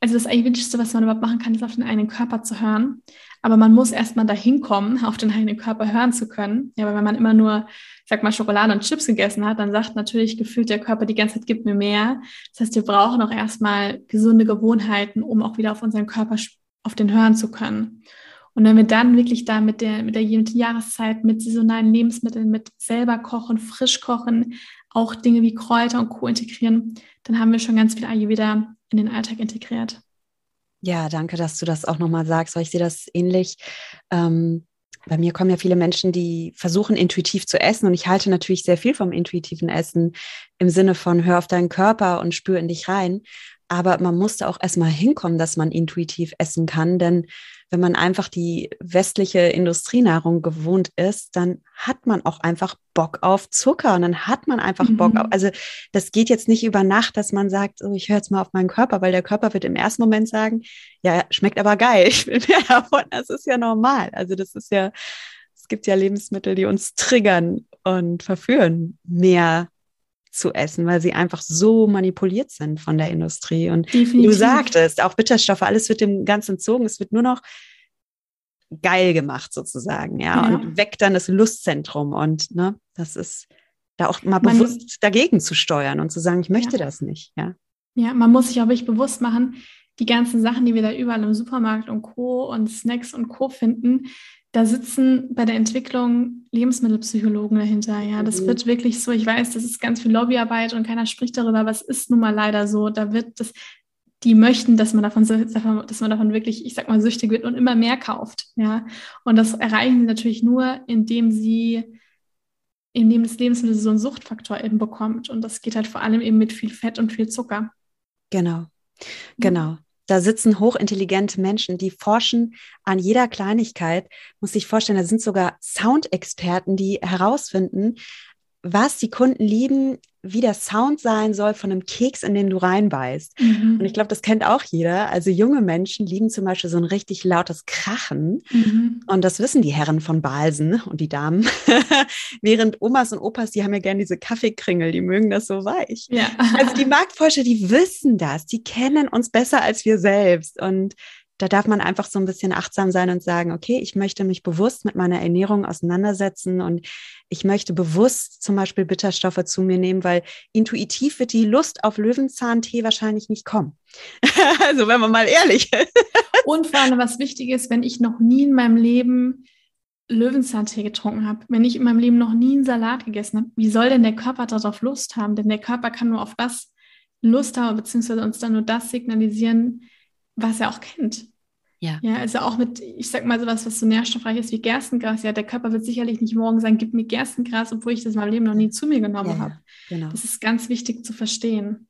also das Ayurvedische, was man überhaupt machen kann, ist auf den eigenen Körper zu hören. Aber man muss erstmal dahin kommen, auf den eigenen Körper hören zu können. Ja, weil wenn man immer nur, sag mal, Schokolade und Chips gegessen hat, dann sagt natürlich gefühlt der Körper die ganze Zeit, gib mir mehr. Das heißt, wir brauchen auch erstmal gesunde Gewohnheiten, um auch wieder auf unseren Körper, auf den hören zu können. Und wenn wir dann wirklich da mit der, mit der Jahreszeit, mit saisonalen Lebensmitteln, mit selber kochen, frisch kochen, auch Dinge wie Kräuter und Co. integrieren, dann haben wir schon ganz viel Ayurveda in den Alltag integriert. Ja, danke, dass du das auch nochmal sagst, weil ich sehe das ähnlich. Ähm, bei mir kommen ja viele Menschen, die versuchen intuitiv zu essen und ich halte natürlich sehr viel vom intuitiven Essen im Sinne von hör auf deinen Körper und spür in dich rein. Aber man musste auch erstmal hinkommen, dass man intuitiv essen kann, denn wenn man einfach die westliche Industrienahrung gewohnt ist, dann hat man auch einfach Bock auf Zucker und dann hat man einfach mhm. Bock auf, also das geht jetzt nicht über Nacht, dass man sagt, oh, ich höre jetzt mal auf meinen Körper, weil der Körper wird im ersten Moment sagen, ja, schmeckt aber geil, ich will mehr davon, das ist ja normal. Also das ist ja, es gibt ja Lebensmittel, die uns triggern und verführen, mehr zu essen, weil sie einfach so manipuliert sind von der Industrie. Und Definitiv. du sagtest, auch Bitterstoffe, alles wird dem ganz entzogen. Es wird nur noch geil gemacht sozusagen, ja, ja. und weg dann das Lustzentrum und ne, das ist da auch mal man, bewusst dagegen zu steuern und zu sagen, ich möchte ja. das nicht, ja. Ja, man muss sich auch wirklich bewusst machen, die ganzen Sachen, die wir da überall im Supermarkt und Co. und Snacks und Co. finden, da sitzen bei der Entwicklung Lebensmittelpsychologen dahinter. Ja, das mhm. wird wirklich so. Ich weiß, das ist ganz viel Lobbyarbeit und keiner spricht darüber, aber es ist nun mal leider so. Da wird das, die möchten, dass man davon, dass man davon wirklich, ich sag mal, süchtig wird und immer mehr kauft. Ja, und das erreichen sie natürlich nur, indem sie, indem das Lebensmittel so einen Suchtfaktor eben bekommt. Und das geht halt vor allem eben mit viel Fett und viel Zucker. Genau, genau. Da sitzen hochintelligente Menschen, die forschen an jeder Kleinigkeit. Muss sich vorstellen, da sind sogar Soundexperten, die herausfinden, was die Kunden lieben, wie der Sound sein soll von einem Keks, in den du reinbeißt. Mhm. Und ich glaube, das kennt auch jeder. Also junge Menschen lieben zum Beispiel so ein richtig lautes Krachen. Mhm. Und das wissen die Herren von Balsen und die Damen. Während Omas und Opas, die haben ja gerne diese Kaffeekringel, die mögen das so weich. Ja. also die Marktforscher, die wissen das, die kennen uns besser als wir selbst. Und da darf man einfach so ein bisschen achtsam sein und sagen, okay, ich möchte mich bewusst mit meiner Ernährung auseinandersetzen und ich möchte bewusst zum Beispiel Bitterstoffe zu mir nehmen, weil intuitiv wird die Lust auf Löwenzahntee wahrscheinlich nicht kommen. also wenn man mal ehrlich ist. und vor allem, was wichtig ist, wenn ich noch nie in meinem Leben Löwenzahntee getrunken habe, wenn ich in meinem Leben noch nie einen Salat gegessen habe, wie soll denn der Körper darauf Lust haben? Denn der Körper kann nur auf das Lust haben, beziehungsweise uns dann nur das signalisieren, was er auch kennt. Ja. ja, also auch mit, ich sag mal sowas, was so nährstoffreich ist wie Gerstengras. Ja, der Körper wird sicherlich nicht morgen sagen, gib mir Gerstengras, obwohl ich das in meinem Leben noch nie zu mir genommen ja, habe. Genau. Das ist ganz wichtig zu verstehen.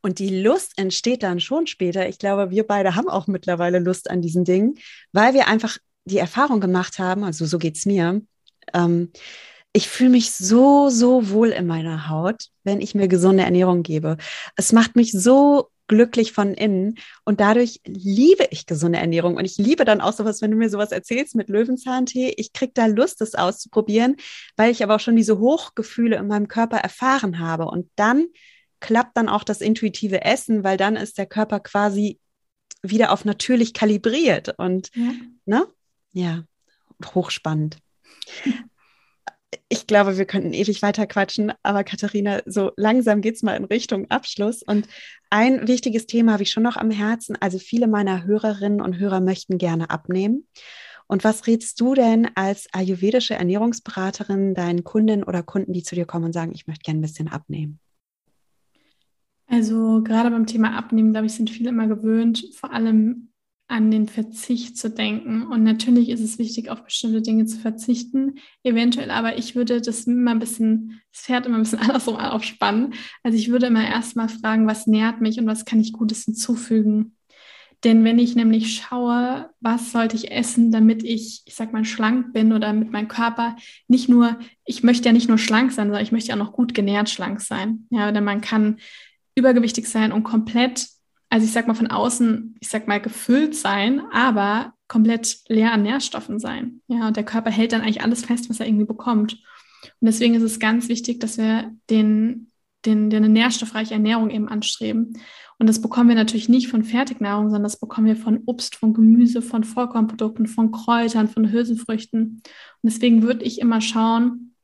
Und die Lust entsteht dann schon später. Ich glaube, wir beide haben auch mittlerweile Lust an diesen Dingen, weil wir einfach die Erfahrung gemacht haben, also so geht es mir, ähm, ich fühle mich so, so wohl in meiner Haut, wenn ich mir gesunde Ernährung gebe. Es macht mich so glücklich von innen und dadurch liebe ich gesunde Ernährung und ich liebe dann auch sowas, wenn du mir sowas erzählst mit Löwenzahntee, ich kriege da Lust, das auszuprobieren, weil ich aber auch schon diese Hochgefühle in meinem Körper erfahren habe und dann klappt dann auch das intuitive Essen, weil dann ist der Körper quasi wieder auf natürlich kalibriert und ja. ne? Ja, hochspannend. Ich glaube, wir könnten ewig weiter quatschen, aber Katharina, so langsam geht es mal in Richtung Abschluss. Und ein wichtiges Thema habe ich schon noch am Herzen. Also viele meiner Hörerinnen und Hörer möchten gerne abnehmen. Und was rätst du denn als ayurvedische Ernährungsberaterin deinen Kundinnen oder Kunden, die zu dir kommen und sagen, ich möchte gerne ein bisschen abnehmen? Also gerade beim Thema Abnehmen, glaube ich, sind viele immer gewöhnt, vor allem an den Verzicht zu denken. Und natürlich ist es wichtig, auf bestimmte Dinge zu verzichten, eventuell, aber ich würde das immer ein bisschen, das Pferd immer ein bisschen andersrum aufspannen. Also ich würde immer erstmal fragen, was nährt mich und was kann ich Gutes hinzufügen. Denn wenn ich nämlich schaue, was sollte ich essen, damit ich, ich sag mal, schlank bin oder mit meinem Körper nicht nur, ich möchte ja nicht nur schlank sein, sondern ich möchte ja auch noch gut genährt schlank sein. Ja, denn man kann übergewichtig sein und komplett also ich sag mal von außen, ich sag mal gefüllt sein, aber komplett leer an Nährstoffen sein. Ja, und der Körper hält dann eigentlich alles fest, was er irgendwie bekommt. Und deswegen ist es ganz wichtig, dass wir den, den, den eine nährstoffreiche Ernährung eben anstreben. Und das bekommen wir natürlich nicht von Fertignahrung, sondern das bekommen wir von Obst, von Gemüse, von Vollkornprodukten, von Kräutern, von Hülsenfrüchten. Und deswegen würde ich immer schauen,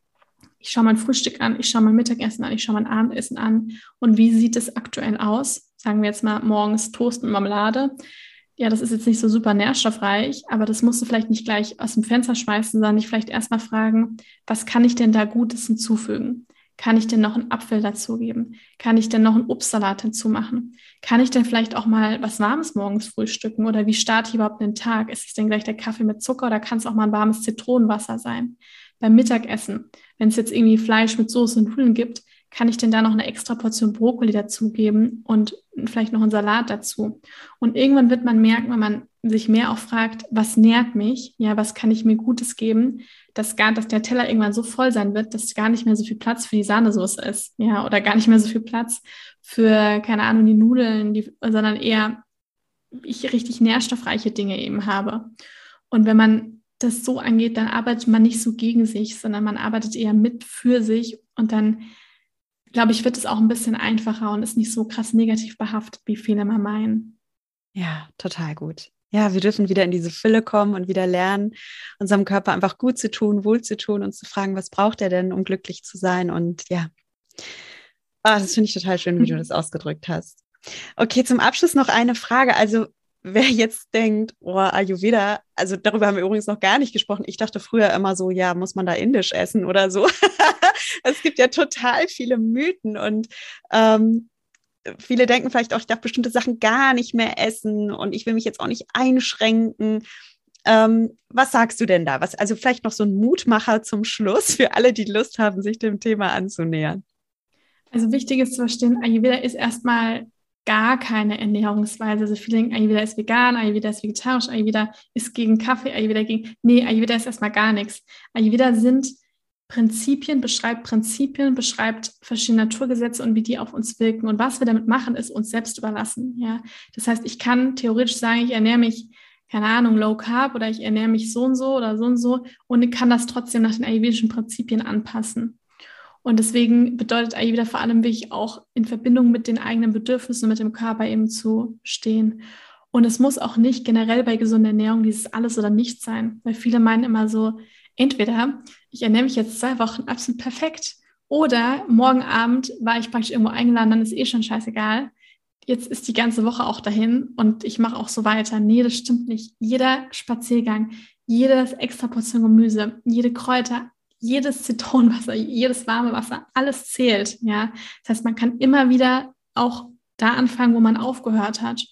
ich schaue mein Frühstück an, ich schaue mein Mittagessen an, ich schaue mein Abendessen an und wie sieht es aktuell aus? Sagen wir jetzt mal morgens Toast und Marmelade. Ja, das ist jetzt nicht so super nährstoffreich, aber das musst du vielleicht nicht gleich aus dem Fenster schmeißen, sondern dich vielleicht erstmal fragen, was kann ich denn da Gutes hinzufügen? Kann ich denn noch einen Apfel dazugeben? Kann ich denn noch einen Obstsalat hinzumachen? Kann ich denn vielleicht auch mal was Warmes morgens frühstücken? Oder wie starte ich überhaupt den Tag? Ist es denn gleich der Kaffee mit Zucker oder kann es auch mal ein warmes Zitronenwasser sein? Beim Mittagessen, wenn es jetzt irgendwie Fleisch mit Soße und Nudeln gibt, kann ich denn da noch eine extra Portion Brokkoli dazugeben und vielleicht noch einen Salat dazu? Und irgendwann wird man merken, wenn man sich mehr auch fragt, was nährt mich? Ja, was kann ich mir Gutes geben? Dass gar, dass der Teller irgendwann so voll sein wird, dass gar nicht mehr so viel Platz für die Sahnesoße ist. Ja, oder gar nicht mehr so viel Platz für, keine Ahnung, die Nudeln, die, sondern eher ich richtig nährstoffreiche Dinge eben habe. Und wenn man das so angeht, dann arbeitet man nicht so gegen sich, sondern man arbeitet eher mit für sich und dann glaube ich, wird es auch ein bisschen einfacher und ist nicht so krass negativ behaftet, wie viele mal meinen. Ja, total gut. Ja, wir dürfen wieder in diese Fülle kommen und wieder lernen, unserem Körper einfach gut zu tun, wohl zu tun und zu fragen, was braucht er denn, um glücklich zu sein? Und ja, ah, das finde ich total schön, wie du das ausgedrückt hast. Okay, zum Abschluss noch eine Frage. Also, wer jetzt denkt, oh, Ayurveda, also darüber haben wir übrigens noch gar nicht gesprochen. Ich dachte früher immer so, ja, muss man da indisch essen oder so. es gibt ja total viele Mythen und ähm, viele denken vielleicht auch, ich darf bestimmte Sachen gar nicht mehr essen und ich will mich jetzt auch nicht einschränken. Ähm, was sagst du denn da? Was, also vielleicht noch so ein Mutmacher zum Schluss für alle, die Lust haben, sich dem Thema anzunähern. Also wichtig ist zu verstehen, Ayurveda ist erstmal gar keine Ernährungsweise. Also viele denken, Ayurveda ist vegan, Ayurveda ist vegetarisch, Ayurveda ist gegen Kaffee, Ayurveda gegen... Nee, Ayurveda ist erstmal gar nichts. Ayurveda sind Prinzipien, beschreibt Prinzipien, beschreibt verschiedene Naturgesetze und wie die auf uns wirken. Und was wir damit machen, ist uns selbst überlassen. Ja, das heißt, ich kann theoretisch sagen, ich ernähre mich, keine Ahnung, low carb oder ich ernähre mich so und so oder so und so und kann das trotzdem nach den ayurvedischen Prinzipien anpassen. Und deswegen bedeutet Ayurveda vor allem wirklich auch in Verbindung mit den eigenen Bedürfnissen, mit dem Körper eben zu stehen. Und es muss auch nicht generell bei gesunder Ernährung dieses alles oder nichts sein, weil viele meinen immer so, entweder ich ernähre mich jetzt zwei Wochen absolut perfekt oder morgen Abend war ich praktisch irgendwo eingeladen, dann ist eh schon scheißegal. Jetzt ist die ganze Woche auch dahin und ich mache auch so weiter. Nee, das stimmt nicht. Jeder Spaziergang, jedes extra Portion Gemüse, jede Kräuter, jedes Zitronenwasser, jedes warme Wasser, alles zählt. Ja, das heißt, man kann immer wieder auch da anfangen, wo man aufgehört hat.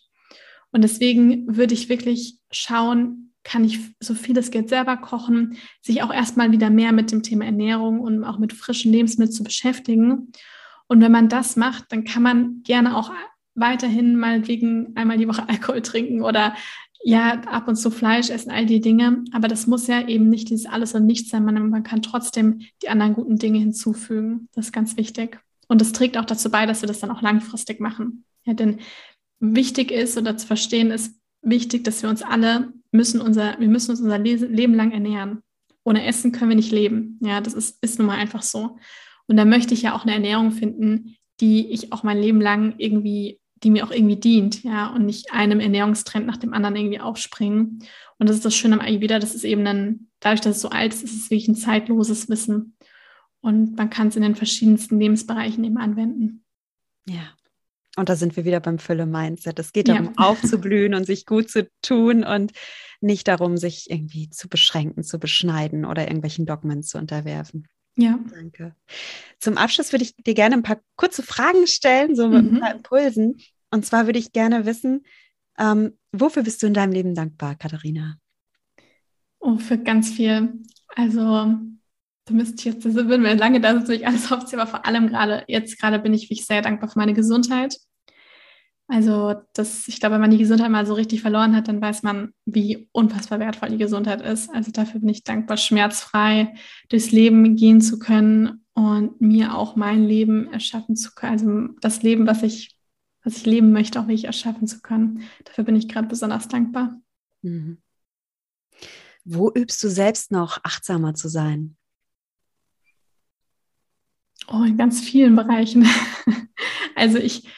Und deswegen würde ich wirklich schauen, kann ich so vieles Geld selber kochen, sich auch erstmal wieder mehr mit dem Thema Ernährung und auch mit frischen Lebensmitteln zu beschäftigen. Und wenn man das macht, dann kann man gerne auch weiterhin meinetwegen einmal die Woche Alkohol trinken oder ja, ab und zu Fleisch essen, all die Dinge. Aber das muss ja eben nicht dieses Alles und Nichts sein. Man, man kann trotzdem die anderen guten Dinge hinzufügen. Das ist ganz wichtig. Und das trägt auch dazu bei, dass wir das dann auch langfristig machen. Ja, denn wichtig ist oder zu verstehen ist wichtig, dass wir uns alle müssen unser, wir müssen uns unser Leben lang ernähren. Ohne Essen können wir nicht leben. Ja, das ist, ist nun mal einfach so. Und da möchte ich ja auch eine Ernährung finden, die ich auch mein Leben lang irgendwie, die mir auch irgendwie dient, ja, und nicht einem Ernährungstrend nach dem anderen irgendwie aufspringen. Und das ist das Schöne am Ayurveda, das ist eben dann, dadurch, dass es so alt ist, ist es wirklich ein zeitloses Wissen. Und man kann es in den verschiedensten Lebensbereichen eben anwenden. Ja, und da sind wir wieder beim Fülle-Mindset. Es geht darum, ja. aufzublühen und sich gut zu tun und nicht darum, sich irgendwie zu beschränken, zu beschneiden oder irgendwelchen Dogmen zu unterwerfen. Ja. Danke. Zum Abschluss würde ich dir gerne ein paar kurze Fragen stellen, so mit mhm. ein paar Impulsen. Und zwar würde ich gerne wissen, ähm, wofür bist du in deinem Leben dankbar, Katharina? Oh, für ganz viel. Also, da müsste ich jetzt, das würden wir lange da natürlich alles aufziehen, aber vor allem gerade, jetzt gerade bin ich wirklich sehr dankbar für meine Gesundheit. Also das, ich glaube, wenn man die Gesundheit mal so richtig verloren hat, dann weiß man, wie unfassbar wertvoll die Gesundheit ist. Also dafür bin ich dankbar, schmerzfrei durchs Leben gehen zu können und mir auch mein Leben erschaffen zu können. Also das Leben, was ich, was ich leben möchte, auch wirklich erschaffen zu können. Dafür bin ich gerade besonders dankbar. Mhm. Wo übst du selbst noch achtsamer zu sein? Oh, in ganz vielen Bereichen. also ich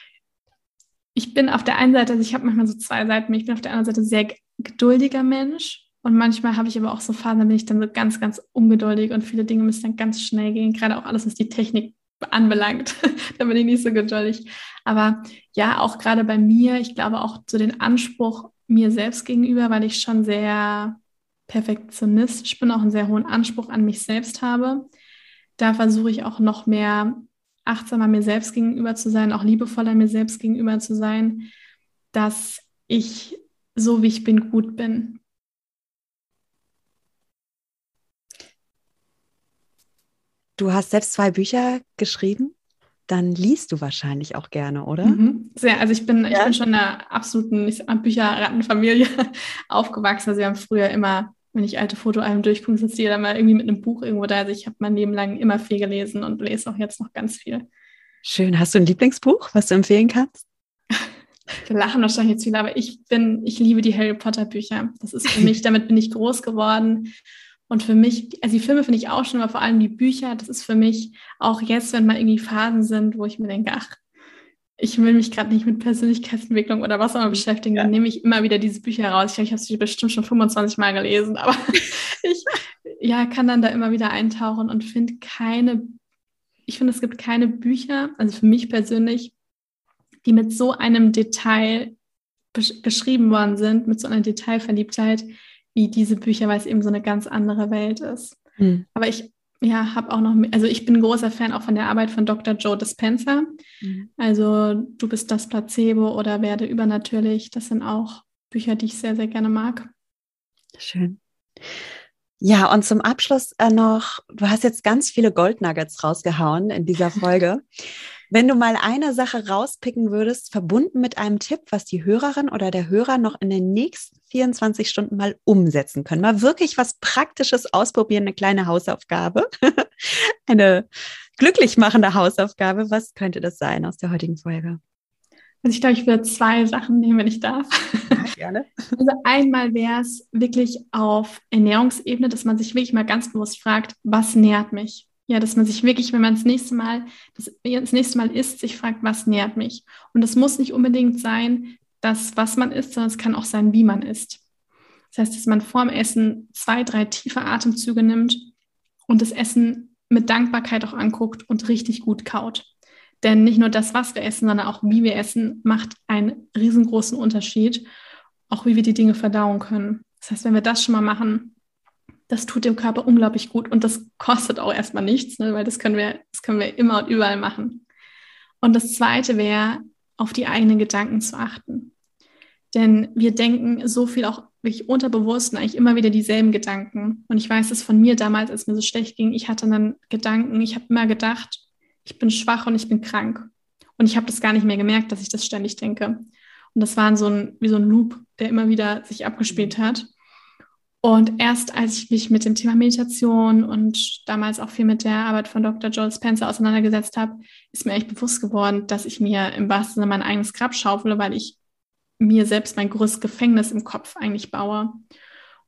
ich bin auf der einen Seite, also ich habe manchmal so zwei Seiten, ich bin auf der anderen Seite sehr geduldiger Mensch und manchmal habe ich aber auch so Phasen, da bin ich dann so ganz, ganz ungeduldig und viele Dinge müssen dann ganz schnell gehen, gerade auch alles, was die Technik anbelangt. da bin ich nicht so geduldig. Aber ja, auch gerade bei mir, ich glaube auch so den Anspruch mir selbst gegenüber, weil ich schon sehr perfektionistisch bin, auch einen sehr hohen Anspruch an mich selbst habe. Da versuche ich auch noch mehr achtsamer mir selbst gegenüber zu sein, auch liebevoller mir selbst gegenüber zu sein, dass ich so wie ich bin gut bin. Du hast selbst zwei Bücher geschrieben, dann liest du wahrscheinlich auch gerne, oder? Mhm, sehr. Also ich bin, ja? ich bin schon in einer absoluten Bücherrattenfamilie aufgewachsen. Also wir haben früher immer wenn ich alte Fotoalben durchgucke, sitzt jeder mal irgendwie mit einem Buch irgendwo da. Also ich habe mein Leben lang immer viel gelesen und lese auch jetzt noch ganz viel. Schön. Hast du ein Lieblingsbuch, was du empfehlen kannst? Wir lachen wahrscheinlich jetzt viele, aber ich bin, ich liebe die Harry Potter Bücher. Das ist für mich, damit bin ich groß geworden. Und für mich, also die Filme finde ich auch schon, aber vor allem die Bücher, das ist für mich auch jetzt, wenn mal irgendwie Phasen sind, wo ich mir denke, ach, ich will mich gerade nicht mit Persönlichkeitsentwicklung oder was auch immer beschäftigen, ja. dann nehme ich immer wieder diese Bücher raus. Ich glaube, ich habe sie bestimmt schon 25 Mal gelesen, aber ich ja, kann dann da immer wieder eintauchen und finde keine, ich finde, es gibt keine Bücher, also für mich persönlich, die mit so einem Detail geschrieben worden sind, mit so einer Detailverliebtheit wie diese Bücher, weil es eben so eine ganz andere Welt ist. Mhm. Aber ich ja, habe auch noch, also ich bin großer Fan auch von der Arbeit von Dr. Joe Dispenza. Mhm. Also Du bist das Placebo oder Werde übernatürlich. Das sind auch Bücher, die ich sehr, sehr gerne mag. Schön. Ja, und zum Abschluss äh, noch, du hast jetzt ganz viele Goldnuggets rausgehauen in dieser Folge. Wenn du mal eine Sache rauspicken würdest, verbunden mit einem Tipp, was die Hörerin oder der Hörer noch in den nächsten 24 Stunden mal umsetzen können, mal wirklich was Praktisches ausprobieren, eine kleine Hausaufgabe, eine glücklich machende Hausaufgabe, was könnte das sein aus der heutigen Folge? Also ich glaube, ich würde zwei Sachen nehmen, wenn ich darf. Gerne. Also einmal wäre es wirklich auf Ernährungsebene, dass man sich wirklich mal ganz bewusst fragt, was nährt mich? Ja, dass man sich wirklich, wenn man das nächste Mal, das, das nächste Mal isst, sich fragt, was nährt mich? Und das muss nicht unbedingt sein, das, was man isst, sondern es kann auch sein, wie man isst. Das heißt, dass man vorm Essen zwei, drei tiefe Atemzüge nimmt und das Essen mit Dankbarkeit auch anguckt und richtig gut kaut. Denn nicht nur das, was wir essen, sondern auch wie wir essen, macht einen riesengroßen Unterschied, auch wie wir die Dinge verdauen können. Das heißt, wenn wir das schon mal machen, das tut dem Körper unglaublich gut und das kostet auch erstmal nichts, ne, weil das können wir, das können wir immer und überall machen. Und das zweite wäre, auf die eigenen Gedanken zu achten. Denn wir denken so viel auch wirklich unterbewusst eigentlich immer wieder dieselben Gedanken. Und ich weiß es von mir damals, als mir so schlecht ging, ich hatte dann Gedanken, ich habe immer gedacht, ich bin schwach und ich bin krank. Und ich habe das gar nicht mehr gemerkt, dass ich das ständig denke. Und das war so ein, wie so ein Loop, der immer wieder sich abgespielt hat. Und erst als ich mich mit dem Thema Meditation und damals auch viel mit der Arbeit von Dr. Joel Spencer auseinandergesetzt habe, ist mir echt bewusst geworden, dass ich mir im wahrsten Sinne mein eigenes Grab schaufele, weil ich mir selbst mein größtes Gefängnis im Kopf eigentlich baue.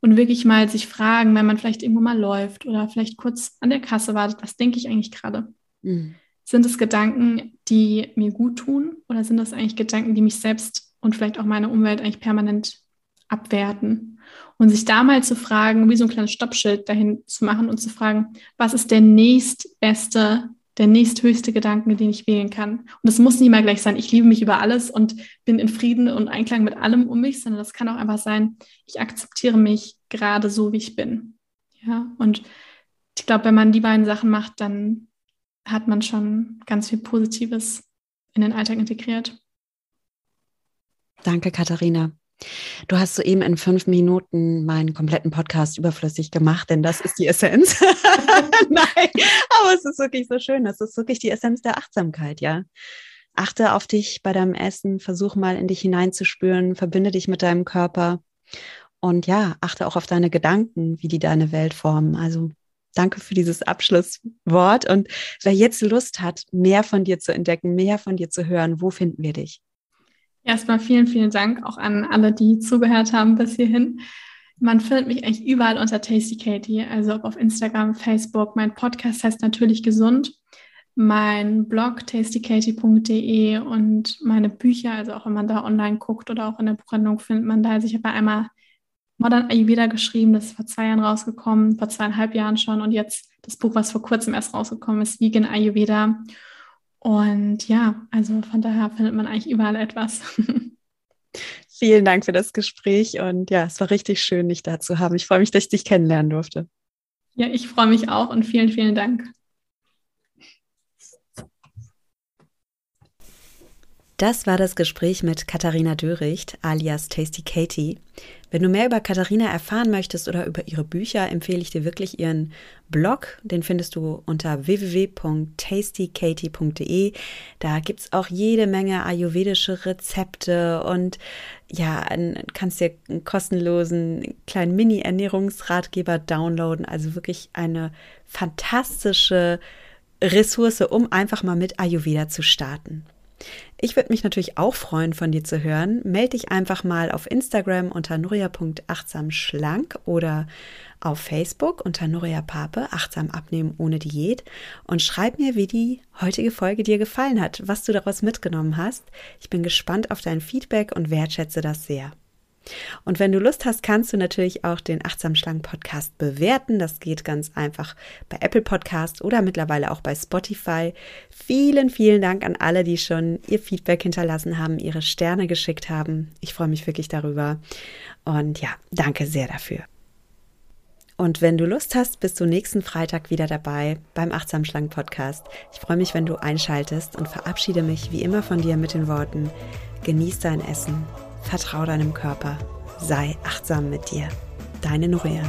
Und wirklich mal sich fragen, wenn man vielleicht irgendwo mal läuft oder vielleicht kurz an der Kasse wartet, was denke ich eigentlich gerade? Mhm. Sind es Gedanken, die mir gut tun oder sind das eigentlich Gedanken, die mich selbst und vielleicht auch meine Umwelt eigentlich permanent abwerten? Und sich da mal zu fragen, wie so ein kleines Stoppschild dahin zu machen und zu fragen, was ist der nächstbeste, der nächsthöchste Gedanke, den ich wählen kann? Und es muss nicht mal gleich sein, ich liebe mich über alles und bin in Frieden und Einklang mit allem um mich, sondern das kann auch einfach sein, ich akzeptiere mich gerade so, wie ich bin. Ja, und ich glaube, wenn man die beiden Sachen macht, dann hat man schon ganz viel Positives in den Alltag integriert. Danke, Katharina. Du hast soeben in fünf Minuten meinen kompletten Podcast überflüssig gemacht, denn das ist die Essenz. Nein, aber es ist wirklich so schön. Das ist wirklich die Essenz der Achtsamkeit, ja. Achte auf dich bei deinem Essen, versuch mal in dich hineinzuspüren, verbinde dich mit deinem Körper und ja, achte auch auf deine Gedanken, wie die deine Welt formen. Also danke für dieses Abschlusswort. Und wer jetzt Lust hat, mehr von dir zu entdecken, mehr von dir zu hören, wo finden wir dich? Erstmal vielen, vielen Dank auch an alle, die zugehört haben bis hierhin. Man findet mich eigentlich überall unter Tasty Katie, also auf Instagram, Facebook. Mein Podcast heißt natürlich gesund. Mein Blog tastykatie.de und meine Bücher, also auch wenn man da online guckt oder auch in der Buchhandlung findet man da. Also ich habe einmal Modern Ayurveda geschrieben, das ist vor zwei Jahren rausgekommen, vor zweieinhalb Jahren schon und jetzt das Buch, was vor kurzem erst rausgekommen ist, Vegan Ayurveda. Und ja, also von daher findet man eigentlich überall etwas. Vielen Dank für das Gespräch und ja, es war richtig schön, dich da zu haben. Ich freue mich, dass ich dich kennenlernen durfte. Ja, ich freue mich auch und vielen, vielen Dank. Das war das Gespräch mit Katharina Döricht alias Tasty Katie. Wenn du mehr über Katharina erfahren möchtest oder über ihre Bücher, empfehle ich dir wirklich ihren Blog. Den findest du unter www.tastykatie.de. Da gibt es auch jede Menge ayurvedische Rezepte und ja, kannst dir einen kostenlosen kleinen Mini-Ernährungsratgeber downloaden. Also wirklich eine fantastische Ressource, um einfach mal mit Ayurveda zu starten. Ich würde mich natürlich auch freuen, von dir zu hören. Melde dich einfach mal auf Instagram unter nuria.achtsamschlank oder auf Facebook unter Nuria Pape, achtsam abnehmen ohne Diät und schreib mir, wie die heutige Folge dir gefallen hat, was du daraus mitgenommen hast. Ich bin gespannt auf dein Feedback und wertschätze das sehr. Und wenn du Lust hast, kannst du natürlich auch den Achtsam Schlank Podcast bewerten. Das geht ganz einfach bei Apple Podcast oder mittlerweile auch bei Spotify. Vielen, vielen Dank an alle, die schon ihr Feedback hinterlassen haben, ihre Sterne geschickt haben. Ich freue mich wirklich darüber. Und ja, danke sehr dafür. Und wenn du Lust hast, bist du nächsten Freitag wieder dabei beim Achtsam Schlank Podcast. Ich freue mich, wenn du einschaltest und verabschiede mich wie immer von dir mit den Worten: Genieß dein Essen Vertrau deinem Körper. Sei achtsam mit dir. Deine Nuria.